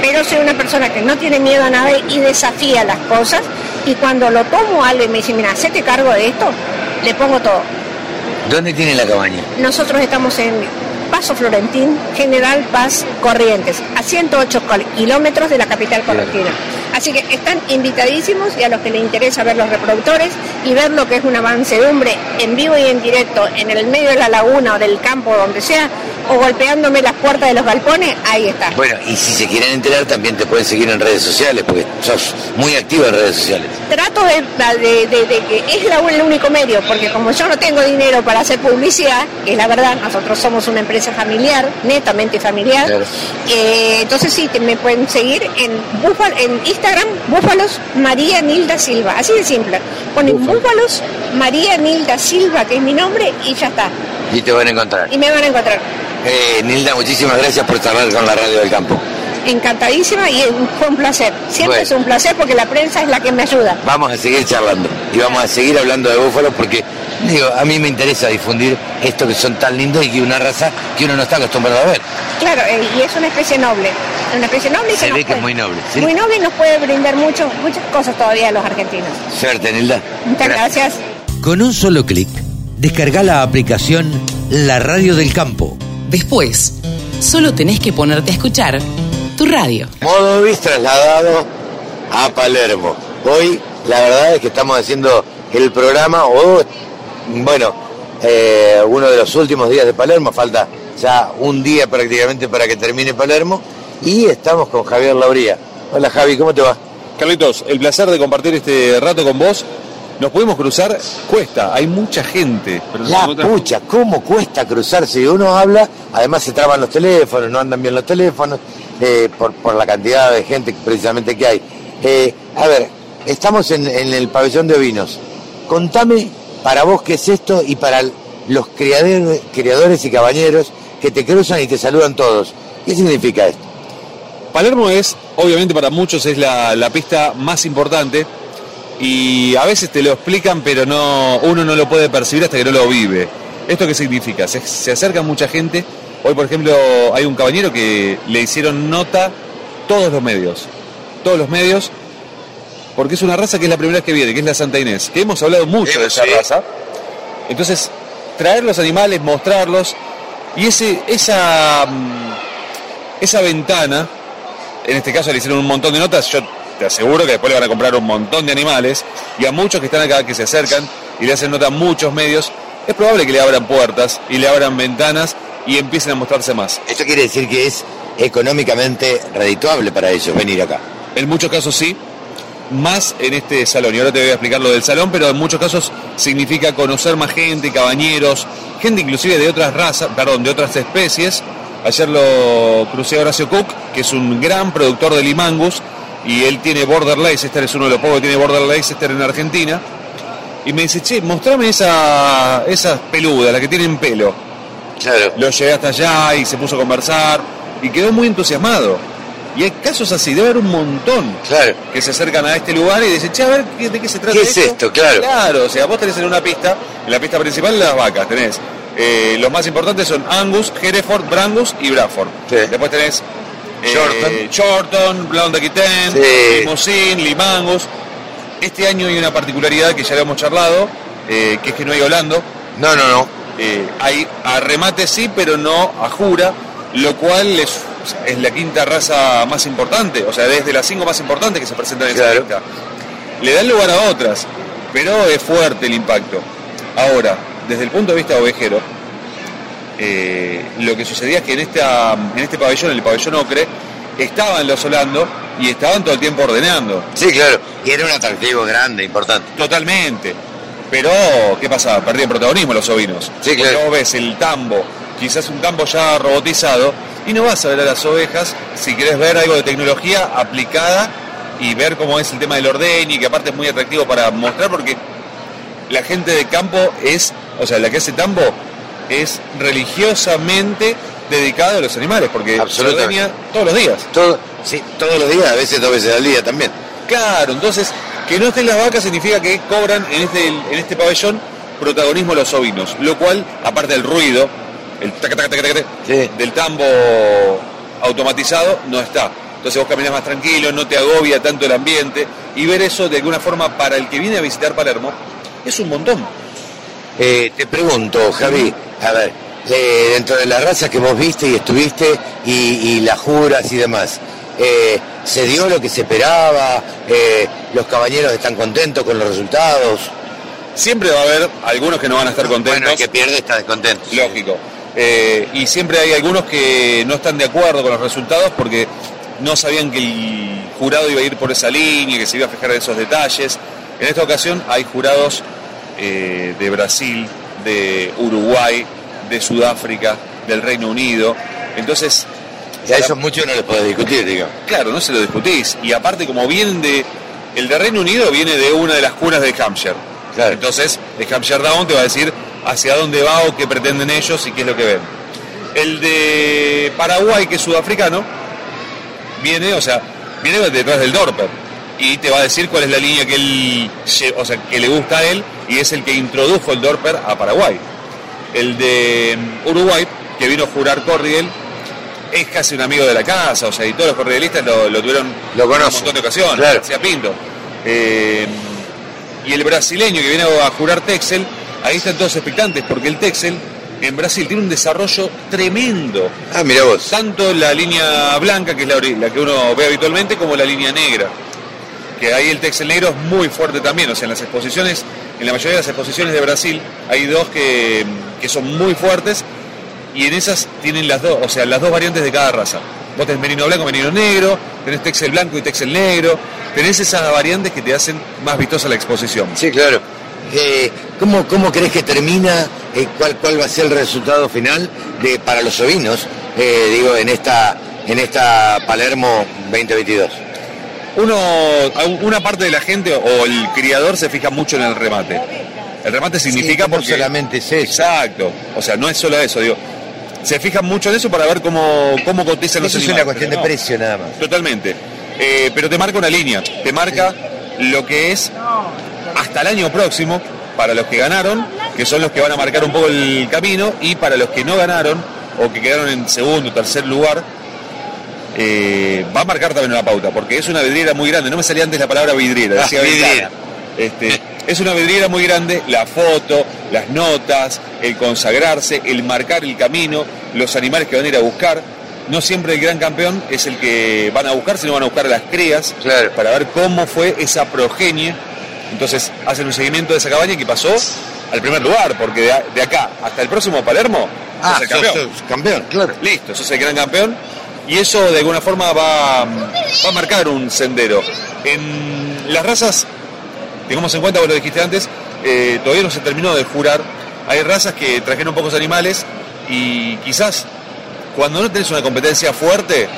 Pero soy una persona que no tiene miedo a nada y desafía las cosas. Y cuando lo tomo algo y me dice, mira, hacete cargo de esto, le pongo todo. ¿Dónde tiene la cabaña? Nosotros estamos en Paso Florentín, General Paz Corrientes, a 108 kilómetros de la capital correntina. Así que están invitadísimos y a los que les interesa ver los reproductores y ver lo que es una mansedumbre en vivo y en directo en el medio de la laguna o del campo, donde sea, o golpeándome las puertas de los galpones, ahí está. Bueno, y si se quieren enterar también te pueden seguir en redes sociales, porque sos muy activo en redes sociales. Trato de, que es el único medio, porque como yo no tengo dinero para hacer publicidad, que es la verdad, nosotros somos una empresa familiar, netamente familiar, eh, entonces sí, me pueden seguir en, en Instagram, Búfalos María Nilda Silva, así de simple. Ponen Búfalos María Nilda Silva, que es mi nombre, y ya está. Y te van a encontrar. Y me van a encontrar. Eh, Nilda, muchísimas gracias por estar con la radio del campo. Encantadísima y fue un placer. Siempre es un placer porque la prensa es la que me ayuda. Vamos a seguir charlando y vamos a seguir hablando de búfalos porque digo, a mí me interesa difundir esto que son tan lindos y que una raza que uno no está acostumbrado a ver. Claro, eh, y es una especie noble. Una especie noble y Se ve que es muy noble. Muy noble y nos puede brindar mucho, muchas cosas todavía a los argentinos. Suerte, Nilda. Muchas gracias. Con un solo clic, descarga la aplicación La Radio del Campo Después, solo tenés que ponerte a escuchar tu radio. Modo trasladado a Palermo. Hoy la verdad es que estamos haciendo el programa, o bueno, eh, uno de los últimos días de Palermo, falta ya un día prácticamente para que termine Palermo, y estamos con Javier Lauría. Hola Javi, ¿cómo te va? Carlitos, el placer de compartir este rato con vos nos podemos cruzar, cuesta, hay mucha gente. la pucha, ¿cómo cuesta cruzar? Si uno habla, además se traban los teléfonos, no andan bien los teléfonos, eh, por, la cantidad de gente precisamente que hay. Eh, a ver, estamos en, el pabellón de ovinos. Contame para vos qué es esto y para los criadores, criadores y cabañeros que te cruzan y te saludan todos. ¿Qué significa esto? Palermo es, obviamente para muchos, es la, la pista más importante y a veces te lo explican, pero no, uno no lo puede percibir hasta que no lo vive. ¿Esto qué significa? Se, acerca mucha gente. Hoy, por ejemplo, hay un caballero que le hicieron nota todos los medios. Todos los medios, porque es una raza que es la primera vez que viene, que es la Santa Inés, que hemos hablado mucho de esa raza. Entonces, traer los animales, mostrarlos, y ese, esa, mm, esa ventana, en este caso le hicieron un montón de notas, yo te aseguro que después le van a comprar un montón de animales y a muchos que están acá, que se acercan y le hacen nota a muchos medios, es probable que le abran puertas y le abran ventanas y empiecen a mostrarse más. Esto quiere decir que es económicamente redituable para ellos venir acá. En muchos casos sí, más en este salón. Y ahora te voy a explicar lo del salón, pero en muchos casos significa conocer más gente, cabañeros, gente inclusive de otras razas, perdón, de otras especies. Ayer lo crucé a Horacio Cook, que es un gran productor de limangus, y él tiene Border Leicester, es uno de los pocos que tiene Border Leicester en Argentina. Y me dice, che, mostrame esa, esas peludas, las que tienen pelo. Claro. Lo llevé hasta allá y se puso a conversar y quedó muy entusiasmado. Y hay casos así, debe haber un montón claro. que se acercan a este lugar y dicen, che, a ver, ¿de qué se trata ¿Qué es esto? Claro. Claro, o sea, vos tenés en una pista, en la pista principal las vacas, tenés. Eh, los más importantes son Angus, Hereford, Brangus y Bradford. Después tenés eh, Shorton, Blonde Aquitaine, sí. Limousin, Limangus. Este año hay una particularidad que ya habíamos charlado, eh, que es que no hay Holando. No, no, no. Eh, hay a remate sí, pero no a jura, lo cual es, es la quinta raza más importante, o sea, desde las cinco más importantes que se presentan en esa lista. Le dan lugar a otras, pero es fuerte el impacto. Ahora, desde el punto de vista ovejero, eh, lo que sucedía es que en, esta, en este pabellón, en el pabellón Ocre, estaban los Holando y estaban todo el tiempo ordenando. Sí, claro, y era un atractivo grande, importante. Totalmente. Pero, ¿qué pasaba? Perdían protagonismo los ovinos. Sí, claro. Porque vos ves el tambo, quizás un tambo ya robotizado, y no vas a ver a las ovejas si querés ver algo de tecnología aplicada y ver cómo es el tema del orden y que aparte es muy atractivo para mostrar porque la gente de campo es, o sea, la que hace tambo es religiosamente dedicado a los animales, porque se todos los días. sí, todos los días, a veces dos veces al día también. Claro, entonces que no estén las vacas significa que cobran en este, en este pabellón protagonismo los ovinos, lo cual, aparte del ruido, el taca, taca, taca, taca, del tambo automatizado, no está. Entonces vos caminas más tranquilo, no te agobia tanto el ambiente y ver eso de alguna forma para el que viene a visitar Palermo es un montón. Eh, te pregunto, Javi, a ver, eh, dentro de las razas que vos viste y estuviste y, y las juras y demás, eh, ¿se dio lo que se esperaba? ¿Los caballeros están contentos con los resultados? Siempre va a haber algunos que no van a estar contentos. Bueno, el que pierde está descontento. Lógico. Y siempre hay algunos que no están de acuerdo con los resultados porque no sabían que el jurado iba a ir por esa línea, que se iba a fijar en esos detalles. En esta ocasión hay jurados eh, de Brasil, de Uruguay, de Sudáfrica, del Reino Unido. Entonces. Y a esos muchos no les podés discutir, digamos. Claro, no se lo discutís. Y aparte, como vienen de. El de Reino Unido viene de una de las cunas de Hampshire. Claro. Entonces, el Hampshire Down te va a decir hacia dónde va o qué pretenden ellos y qué es lo que ven. El de Paraguay, que es sudafricano, viene, o sea, viene detrás del Dorper y te va a decir cuál es la línea que él, o sea, que le gusta a él y es el que introdujo el Dorper a Paraguay. El de Uruguay, que vino a jurar Cordial, es casi un amigo de la casa, o sea, y todos los cordialistas lo, lo tuvieron Lo en un montón de ocasiones, claro. Pinto. Eh, y el brasileño que viene a jurar Texel, ahí están todos expectantes, porque el Texel en Brasil tiene un desarrollo tremendo. Ah, mira vos. Tanto la línea blanca, que es la, la que uno ve habitualmente, como la línea negra. Que ahí el Texel negro es muy fuerte también. O sea, en las exposiciones, en la mayoría de las exposiciones de Brasil, hay dos que, que son muy fuertes y en esas tienen las dos, o sea, las dos variantes de cada raza. Vos tenés merino blanco, merino negro, tenés Texel blanco y Texel negro, tenés esas variantes que te hacen más vistosa la exposición. Sí, claro. Eh, ¿cómo, ¿Cómo crees que termina? eh, cuál, ¿Cuál va a ser el resultado final de, para los ovinos? eh, digo, en esta, en esta Palermo 2022. Uno, una parte de la gente o el criador se fija mucho en el remate. El remate significa no porque solamente es eso. Exacto. O sea, no es solo eso, digo. Se fijan mucho en eso para ver cómo, cómo cotizan los Eso es animales. una cuestión de no. precio nada más. Totalmente. Eh, pero te marca una línea, te marca lo que es hasta el año próximo para los que ganaron, que son los que van a marcar un poco el camino, y para los que no ganaron o que quedaron en segundo o tercer lugar, eh, va a marcar también una pauta, porque es una vidriera muy grande. No me salía antes la palabra vidriera, Ah, decía vidriera. ventana. Este, es una vidriera muy grande, la foto, las notas, el consagrarse, el marcar el camino, los animales que van a ir a buscar. No siempre el gran campeón es el que van a buscar, sino van a buscar a las crías Claro. para ver cómo fue esa progenie. Entonces hacen un seguimiento de esa cabaña que pasó al primer lugar, porque de, acá hasta el próximo Palermo Ah, sos el campeón. sos- sos campeón, claro. Listo, sos el gran campeón. Y eso de alguna forma va, va a marcar un sendero. En las razas, tengamos en cuenta, vos lo dijiste antes, eh, todavía no se terminó de jurar. Hay razas que trajeron pocos animales y quizás cuando no tenés una competencia fuerte,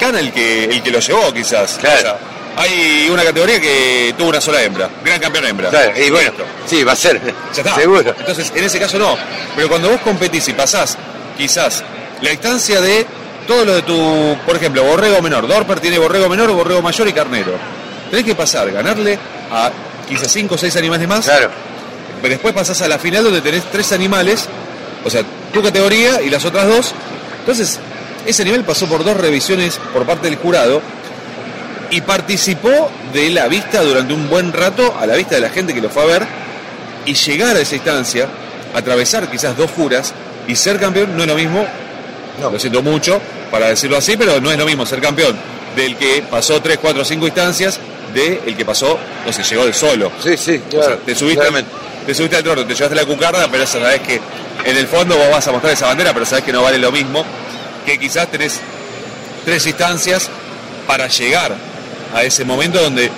gana el que, el que lo llevó quizás. Claro. O sea, hay una categoría que tuvo una sola hembra, gran campeón hembra. Claro, y bueno, Listo. sí, va a ser. Ya está. Seguro. Entonces, en ese caso no. Pero cuando vos competís y pasás, quizás, la distancia de todo lo de tu, por ejemplo, borrego menor. Dorper tiene borrego menor, borrego mayor y carnero. Tenés que pasar, ganarle a quizás 5 o 6 animales más. Claro. Pero después pasás a la final donde tenés tres animales, o sea, tu categoría y las otras dos. Entonces, ese animal pasó por dos revisiones por parte del jurado y participó de la vista durante un buen rato a la vista de la gente que lo fue a ver y llegar a esa instancia, atravesar quizás dos juras y ser campeón no es lo mismo, lo siento mucho para decirlo así, pero no es lo mismo ser campeón del que pasó 3, 4, 5 instancias de el que pasó, no sé, llegó del solo. Sí, sí, O sea, te subiste, te subiste al trono, te llevaste la cucarda, pero esa sabes que en el fondo vos vas a mostrar esa bandera, pero sabes que no vale lo mismo, que quizás tenés tres instancias para llegar a ese momento donde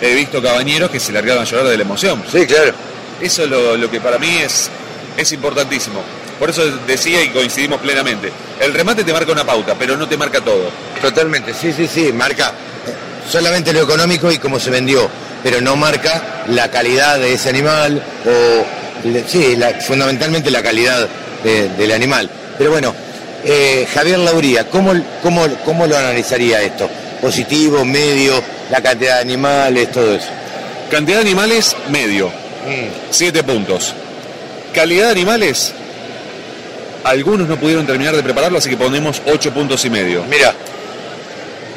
he visto cabañeros que se largaron a llorar de la emoción. Sí, claro. Eso es lo, lo que para mí es, es importantísimo. Por eso decía y coincidimos plenamente. El remate te marca una pauta, pero no te marca todo. Totalmente, sí, sí, sí, marca solamente lo económico y cómo se vendió, pero no marca la calidad de ese animal o, sí, la- fundamentalmente la calidad de- del animal. Pero bueno, eh, Javier Lauría, ¿cómo, cómo, ¿cómo lo analizaría esto? ¿Positivo, medio la cantidad de animales, todo eso. Cantidad de animales, medio. Mm. Siete puntos. Calidad de animales, algunos no pudieron terminar de prepararlo, así que ponemos ocho puntos y medio. Mira,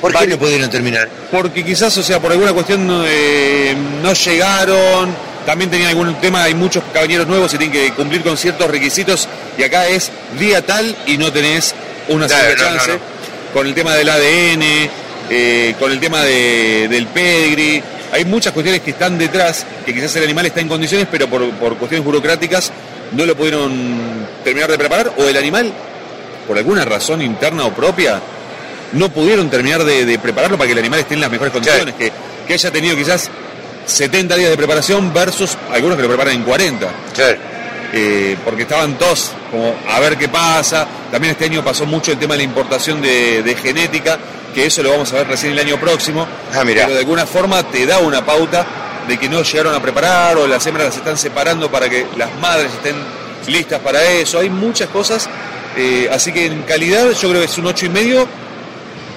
¿por qué no pudieron terminar? Porque quizás, o sea, por alguna cuestión eh, no llegaron, también tenían algún tema, hay muchos caballeros nuevos y tienen que cumplir con ciertos requisitos, y acá es día tal y no tenés una Claro, segunda no, chance, no, con el tema del ADN, eh, con el tema de- del pedigree, hay muchas cuestiones que están detrás, que quizás el animal está en condiciones, pero por, por cuestiones burocráticas no lo pudieron terminar de preparar, o el animal, por alguna razón interna o propia, no pudieron terminar de, de prepararlo para que el animal esté en las mejores condiciones, que, que haya tenido quizás 70 días de preparación versus algunos que lo preparan en 40. Eh, porque estaban todos como a ver qué pasa. También este año pasó mucho el tema de la importación de, de genética, que eso lo vamos a ver recién el año próximo. Ah, mirá. Pero de alguna forma te da una pauta de que no llegaron a preparar o las hembras las están separando para que las madres estén listas para eso. Hay muchas cosas. eh, así que en calidad yo creo que es un 8 y medio.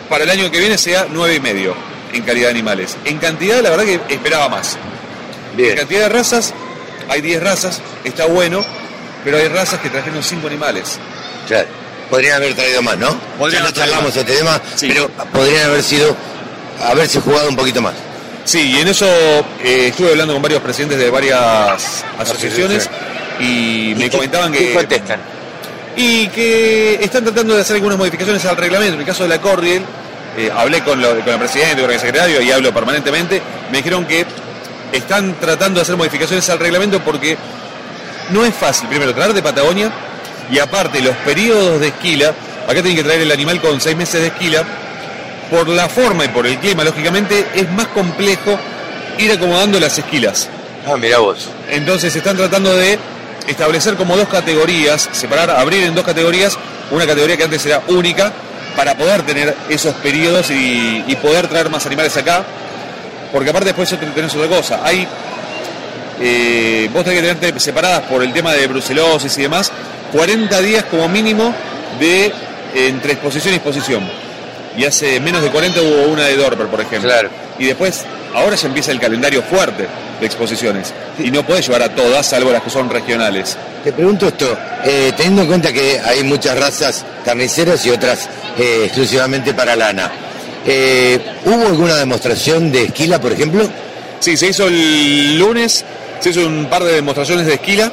Para el año que viene sea 9 y medio en calidad de animales. En cantidad la verdad que esperaba más. En cantidad de razas, hay 10 razas, está bueno, pero hay razas que trajeron 5 animales. Claro. Podrían haber traído más, ¿no? Podrían ya no charlamos este tema, Sí. pero podrían haber sido, haberse jugado un poquito más. Sí, y en eso eh, estuve hablando con varios presidentes de varias asociaciones y me comentaban que... ¿Qué contestan? Y que están tratando de hacer algunas modificaciones al reglamento. En el caso de la Cordial, eh, hablé con, lo- con la presidenta, con el secretario y hablo permanentemente. Me dijeron que están tratando de hacer modificaciones al reglamento porque no es fácil, primero, traer de Patagonia y aparte los periodos de esquila. Acá tienen que traer el animal con seis meses de esquila. Por la forma y por el clima, lógicamente, es más complejo ir acomodando las esquilas. Ah, mira vos. Entonces están tratando de establecer como dos categorías, separar, abrir en dos categorías, una categoría que antes era única, para poder tener esos periodos y, y poder traer más animales acá, porque aparte después tenés otra cosa, hay, eh, vos tenés que tenerte separadas por el tema de brucelosis y demás, 40 días como mínimo de entre exposición y exposición. Y hace menos de 40 hubo una de Dorper, por ejemplo. Y después, ahora ya empieza el calendario fuerte de exposiciones. Y no puedes llevar a todas, salvo las que son regionales. Te pregunto esto, eh, teniendo en cuenta que hay muchas razas carniceras y otras eh, exclusivamente para lana, eh, ¿hubo alguna demostración de esquila, por ejemplo? Sí, se hizo el lunes, se hizo un par de demostraciones de esquila,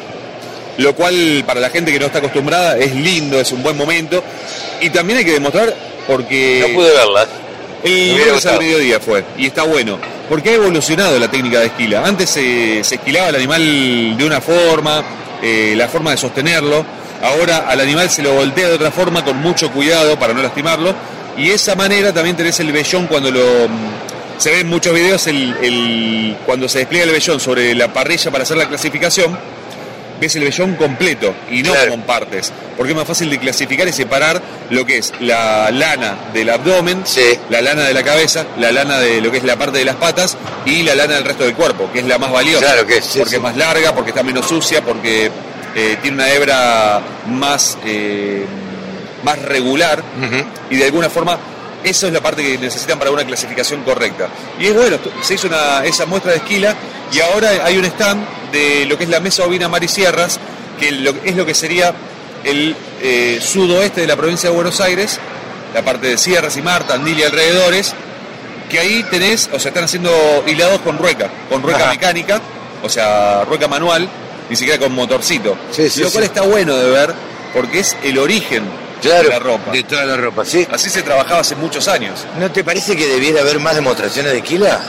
lo cual para la gente que no está acostumbrada es lindo, es un buen momento. Y también hay que demostrar porque... No pude verlas. El lunes al mediodía fue, y está bueno, porque ha evolucionado la técnica de esquila. Antes se, se esquilaba el animal de una forma, eh, la forma de sostenerlo, ahora al animal se lo voltea de otra forma con mucho cuidado para no lastimarlo, y esa manera también tenés el vellón cuando lo... mm, Se ve en muchos videos el, el- cuando se despliega el vellón sobre la parrilla para hacer la clasificación, ves el vellón completo y no con partes, porque es más fácil de clasificar y separar lo que es la lana del abdomen, la lana de la cabeza, la lana de lo que es la parte de las patas y la lana del resto del cuerpo, que es la más valiosa, Claro que es, sí, porque sí. es más larga, porque está menos sucia, porque eh, tiene una hebra más, eh, más regular y de alguna forma eso es la parte que necesitan para una clasificación correcta. Y es bueno, se hizo una, esa muestra de esquila y ahora hay un stand de lo que es la mesa ovina Mar y Sierras, que es lo que sería el eh, sudoeste de la provincia de Buenos Aires, la parte de Sierras y Mar, Tandil y alrededores, que ahí tenés, o sea, están haciendo hilados con rueca, con rueca Ajá. mecánica, o sea, rueca manual, ni siquiera con motorcito. Sí, sí, lo cual sí. está bueno de ver, porque es el origen Claro, de la ropa. de toda la ropa, sí. Así se trabajaba hace muchos años. ¿No te parece que debiera haber más demostraciones de esquila?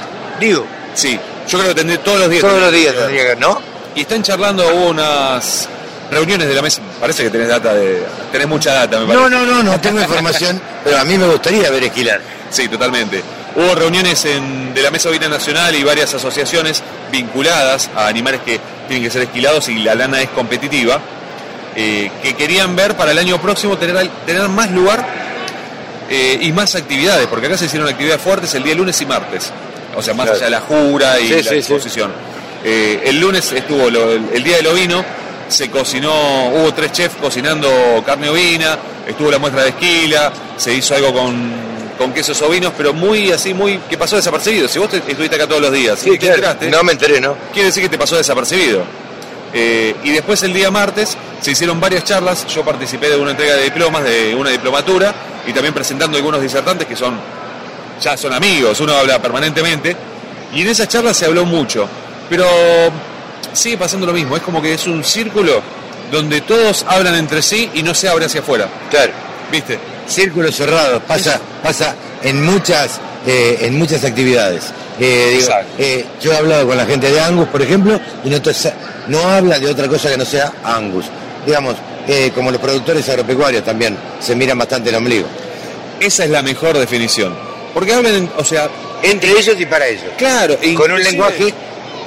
Digo. Sí, yo creo que tendré todos los días. Todos los días tendría que, ¿no? Y están charlando, hubo unas reuniones de la mesa. Parece que tenés data de. tenés mucha data, me parece. No, no, no, no tengo información, *laughs* pero a mí me gustaría ver esquilar. Sí, totalmente. Hubo reuniones en- de la Mesa Ovina Nacional y varias asociaciones vinculadas a animales que tienen que ser esquilados y la lana es competitiva, eh, que querían ver para el año próximo tener, tener más lugar eh, y más actividades, porque acá se hicieron actividades fuertes el día lunes y martes, o sea, más Claro. allá de la jura y Sí, la sí, sí. exposición. Eh, el lunes estuvo lo- el, el día del ovino, se cocinó, hubo tres chefs cocinando carne ovina, estuvo la muestra de esquila, se hizo algo con, con quesos ovinos, pero muy así, muy que pasó desapercibido. Si vos te- estuviste acá todos los días, Sí, y te claro. enteraste, No me enteré, ¿no? quiere decir que te pasó desapercibido. Eh, y después el día martes se hicieron varias charlas, yo participé de una entrega de diplomas, de una diplomatura, y también presentando algunos disertantes que son, ya son amigos, uno habla permanentemente, y en esas charlas se habló mucho, pero sigue pasando lo mismo, es como que es un círculo donde todos hablan entre sí y no se abre hacia afuera. Claro. ¿Viste? Círculos cerrados, pasa, pasa en muchas, eh, en muchas actividades. Eh, digo, eh, yo he hablado con la gente de Angus, por ejemplo, y no, no habla de otra cosa que no sea Angus. Digamos, eh, como los productores agropecuarios también se miran bastante el ombligo. Esa es la mejor definición. Porque hablan, o sea, Entre ellos y para ellos. claro, Con un lenguaje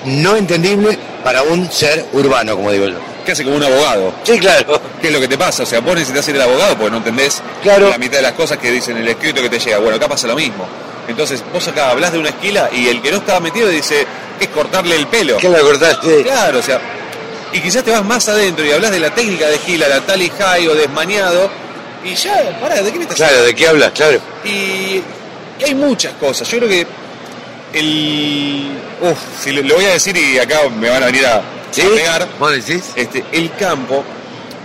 no entendible para un ser urbano, como digo yo. casi como un abogado. Sí, claro. ¿Qué es lo que te pasa? O sea, vos necesitas ser el abogado porque no entendés Claro. la mitad de las cosas que dicen en el escrito que te llega. Bueno, acá pasa lo mismo. Entonces, vos acá hablas de una esquila y el que no estaba metido dice, es cortarle el pelo. ¿Qué la cortaste? Claro, o sea, y quizás te vas más adentro y hablas de la técnica de esquila, la tally high o desmañado, y ya, pará, ¿de qué me estás Claro, ¿de qué hablas? Claro. y hay muchas cosas. Yo creo que el. Uf, si lo, lo voy a decir y acá me van a venir a, ¿Sí? a pegar. ¿Vos decís? Este, el campo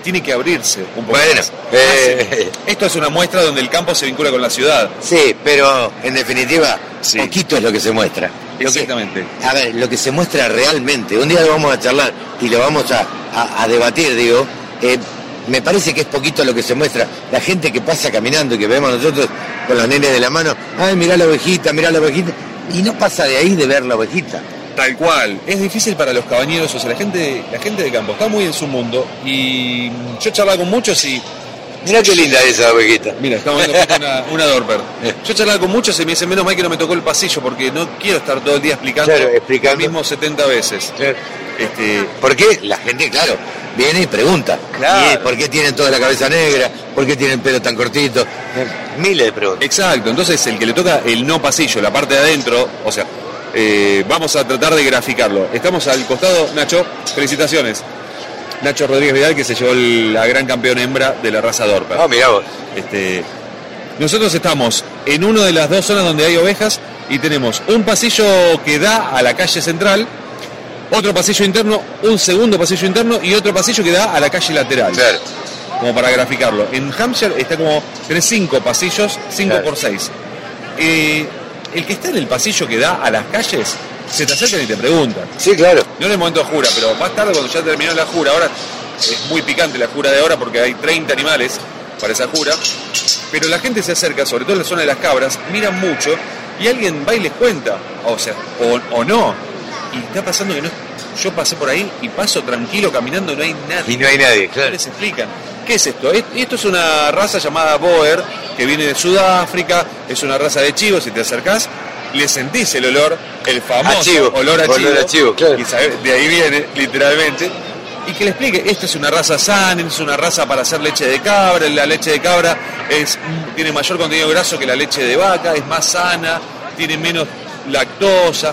tiene que abrirse un poco Bueno, más. eh, Esto es una muestra donde el campo se vincula con la ciudad. Sí, pero en definitiva, Sí. poquito es lo que se muestra. Exactamente. a ver, lo que se muestra realmente, un día lo vamos a charlar y lo vamos a, a- a debatir, digo, eh, me parece que es poquito lo que se muestra. La gente que pasa caminando y que vemos nosotros con los nenes de la mano, ay, mirá la ovejita, mirá la ovejita, y no pasa de ahí de ver la ovejita. Tal cual. Es difícil para los cabañeros, o sea, la gente, la gente de campo está muy en su mundo y yo charlaba con muchos y Mirá qué linda esa ovejita. Mira, estamos viendo una, una Dorper. Yo charlaba con muchos y me dicen, menos mal que no me tocó el pasillo porque no quiero estar todo el día explicando, Claro, explicando. lo mismo 70 veces. Este, ¿Por qué? La gente, claro, viene y pregunta. Claro. ¿Y ¿Por qué tienen toda la cabeza negra? ¿Por qué tienen pelo tan cortito? Miles de preguntas. exacto, entonces el que le toca el no pasillo, la parte de adentro, o sea, eh, vamos a tratar de graficarlo. Estamos al costado, Nacho, felicitaciones. Nacho Rodríguez Vidal que se llevó el- la gran campeona hembra de la raza Dorper. Ah, mirá vos. Este, nosotros estamos en una de las dos zonas donde hay ovejas y tenemos un pasillo que da a la calle central, otro pasillo interno, un segundo pasillo interno y otro pasillo que da a la calle lateral. Claro. Como para graficarlo. En Hampshire está como, tenés cinco pasillos, cinco Claro. por seis. Eh, el que está en el pasillo que da a las calles, se te acercan y te preguntan. Sí, claro. No en el momento de jura, pero más tarde cuando ya terminó la jura, ahora es muy picante la jura de ahora porque hay 30 animales para esa jura, pero la gente se acerca, sobre todo en la zona de las cabras, miran mucho y alguien va y les cuenta, o sea, o, o no, y está pasando que no, yo pasé por ahí y paso tranquilo caminando no hay nadie. Y no hay nadie, No claro. les explican. ¿Qué es esto? Es- Esto es una raza llamada Boer, que viene de Sudáfrica, es una raza de chivos, si te acercás, le sentís el olor, el famoso chivo, olor a olor chivo, a chivo, claro. y sabe- de ahí viene, literalmente, y que le explique, esta es una raza sana, es una raza para hacer leche de cabra, la leche de cabra es, tiene mayor contenido graso que la leche de vaca, es más sana, tiene menos lactosa,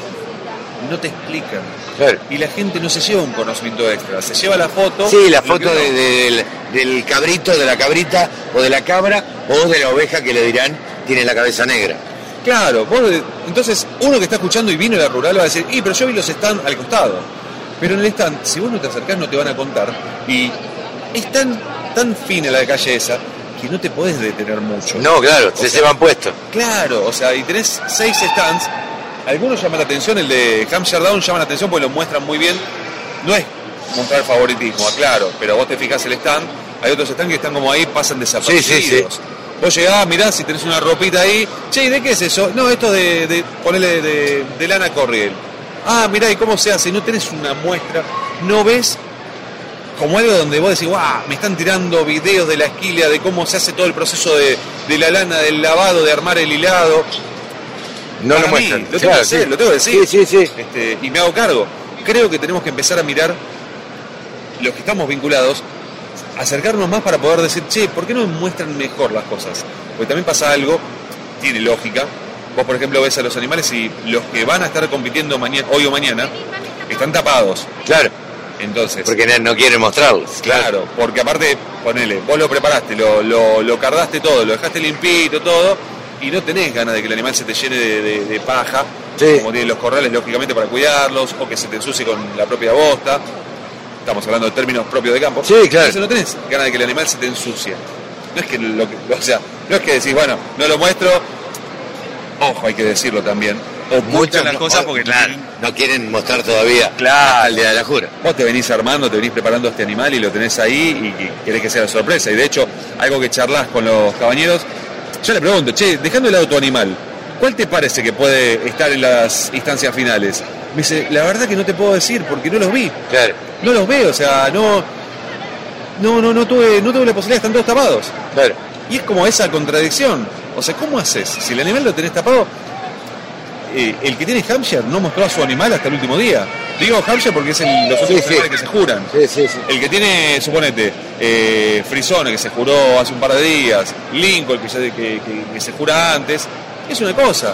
no te explican. Claro. Y la gente no se lleva un conocimiento extra, se lleva la foto. Sí, la foto de- de- del, del cabrito, de la cabrita, o de la cabra, o de la oveja que le dirán tiene la cabeza negra. Claro, vos entonces uno que está escuchando y vino de la rural va a decir, y pero yo vi los stand al costado. Pero en el stand, si vos no te acercás, no te van a contar. Y es tan, tan fina la calle esa que no te podés detener mucho. No, claro, O se sea, llevan puesto. Claro, o sea, y tenés seis stands. Algunos llaman la atención, el de Hampshire Down llama la atención porque lo muestran muy bien. No es mostrar favoritismo, aclaro, pero vos te fijas el stand, hay otros stands que están como ahí, pasan desapercibidos. Sí, sí, sí. Vos llegás, mirás si tenés una ropita ahí, che, ¿y de qué es eso? No, esto de, de ponele de, de lana corriel. Ah, mirá, ¿y cómo se hace? No tenés una muestra, no ves como algo donde vos decís, guau, me están tirando videos de la esquila, de cómo se hace todo el proceso de, de la lana, del lavado, de armar el hilado. No Para lo mí, muestran. Lo tengo Claro, que hacer, sí. lo tengo que decir. Sí, sí, sí. Este, y me hago cargo. Creo que tenemos que empezar a mirar los que estamos vinculados, acercarnos más para poder decir, che, ¿por qué no muestran mejor las cosas? Porque también pasa algo, tiene lógica. Vos, por ejemplo, ves a los animales y los que van a estar compitiendo mañana, hoy o mañana están tapados. Claro, Entonces, porque no, no quieren mostrarlos. Claro, porque aparte, ponele, vos lo preparaste, lo, lo, lo cardaste todo, lo dejaste limpito, todo, y no tenés ganas de que el animal se te llene de, de- de paja, Sí. como tienen los corrales, lógicamente, para cuidarlos, o que se te ensucie con la propia bosta. Estamos hablando de términos propios de campo. Sí, claro. Entonces no tenés ganas de que el animal se te ensucie. No es que lo que, o sea, no es que decís, bueno, no lo muestro, ojo, hay que decirlo también. Ocultan Muchos las cosas o- porque claro, no quieren mostrar todavía Claro. al día de la jura. Vos te venís armando, te venís preparando este animal y lo tenés ahí y, y querés que sea la sorpresa. Y de hecho, algo que charlas con los cabañeros, yo le pregunto, che, dejando de lado tu animal, ¿cuál te parece que puede estar en las instancias finales? Me dice, la verdad que no te puedo decir porque no los vi. Claro, No los veo, o sea, no. No, no, no tuve, no tuve la posibilidad, están todos tapados. claro. Y es como esa contradicción. O sea, ¿cómo haces? Si el animal lo tenés tapado, eh, el que tiene Hampshire no mostró a su animal hasta el último día. Digo Hampshire porque es el, los únicos sí. que se juran. Sí. El que tiene, suponete, eh, Frisone, que se juró hace un par de días, Lincoln, que, ya- que- que- que se jura antes, es una cosa.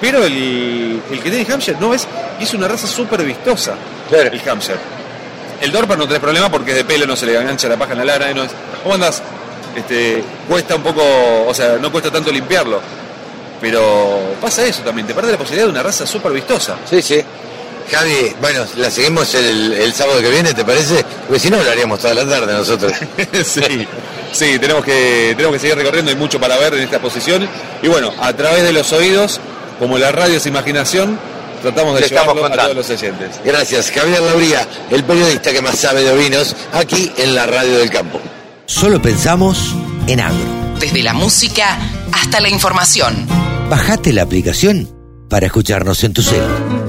Pero el, el que tiene Hampshire no es, y es una raza súper vistosa, Claro. el Hampshire. El Dorper no tenés problema porque es de pelo, no se le engancha la paja en la lana, no es. ¿Cómo andás? Este, cuesta un poco, o sea, no cuesta tanto limpiarlo. Pero pasa eso también, te perdés la posibilidad de una raza súper vistosa. Sí, sí. Javi, bueno, la seguimos el, el sábado que viene, ¿te parece? Porque si no, lo haríamos toda la tarde nosotros. *laughs* sí, sí, tenemos que, tenemos que seguir recorriendo, hay mucho para ver en esta exposición. Y bueno, a través de los oídos, como la radio es imaginación, tratamos de Le estamos llevarlo a todos los oyentes. Gracias, Javier Lauría, el periodista que más sabe de ovinos, aquí en la radio del campo. Solo pensamos en agro. Desde la música hasta la información. Bajate la aplicación para escucharnos en tu cel.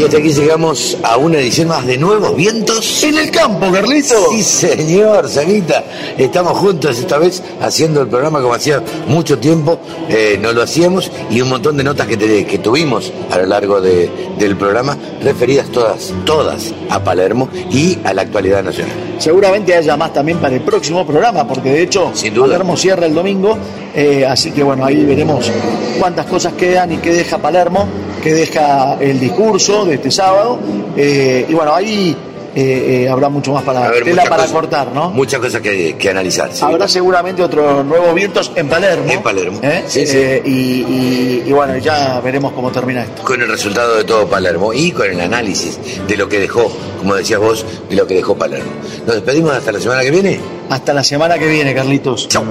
Y hasta aquí llegamos a una edición más de Nuevos Vientos. En el campo, Carlito. Sí, señor, Saguita. Estamos juntos esta vez haciendo el programa como hacía mucho tiempo, eh, no lo hacíamos, y un montón de notas que, te- que tuvimos a lo largo de- del programa, referidas todas, todas a Palermo y a la actualidad nacional. Seguramente haya más también para el próximo programa, porque de hecho Sin duda. Palermo cierra el domingo, eh, así que bueno, ahí veremos cuántas cosas quedan y qué deja Palermo, qué deja el discurso de este sábado, eh, y bueno, ahí eh, eh, habrá mucho más para, tela para cortar, ¿no? Muchas cosas que, que analizar. sí. Habrá seguramente otros nuevos vientos en Palermo. En Palermo. ¿eh? Sí, sí. Y, y- y bueno, ya veremos cómo termina esto. Con el resultado de todo Palermo y con el análisis de lo que dejó, como decías vos, de lo que dejó Palermo. Nos despedimos hasta la semana que viene. Hasta la semana que viene, Carlitos. Chao.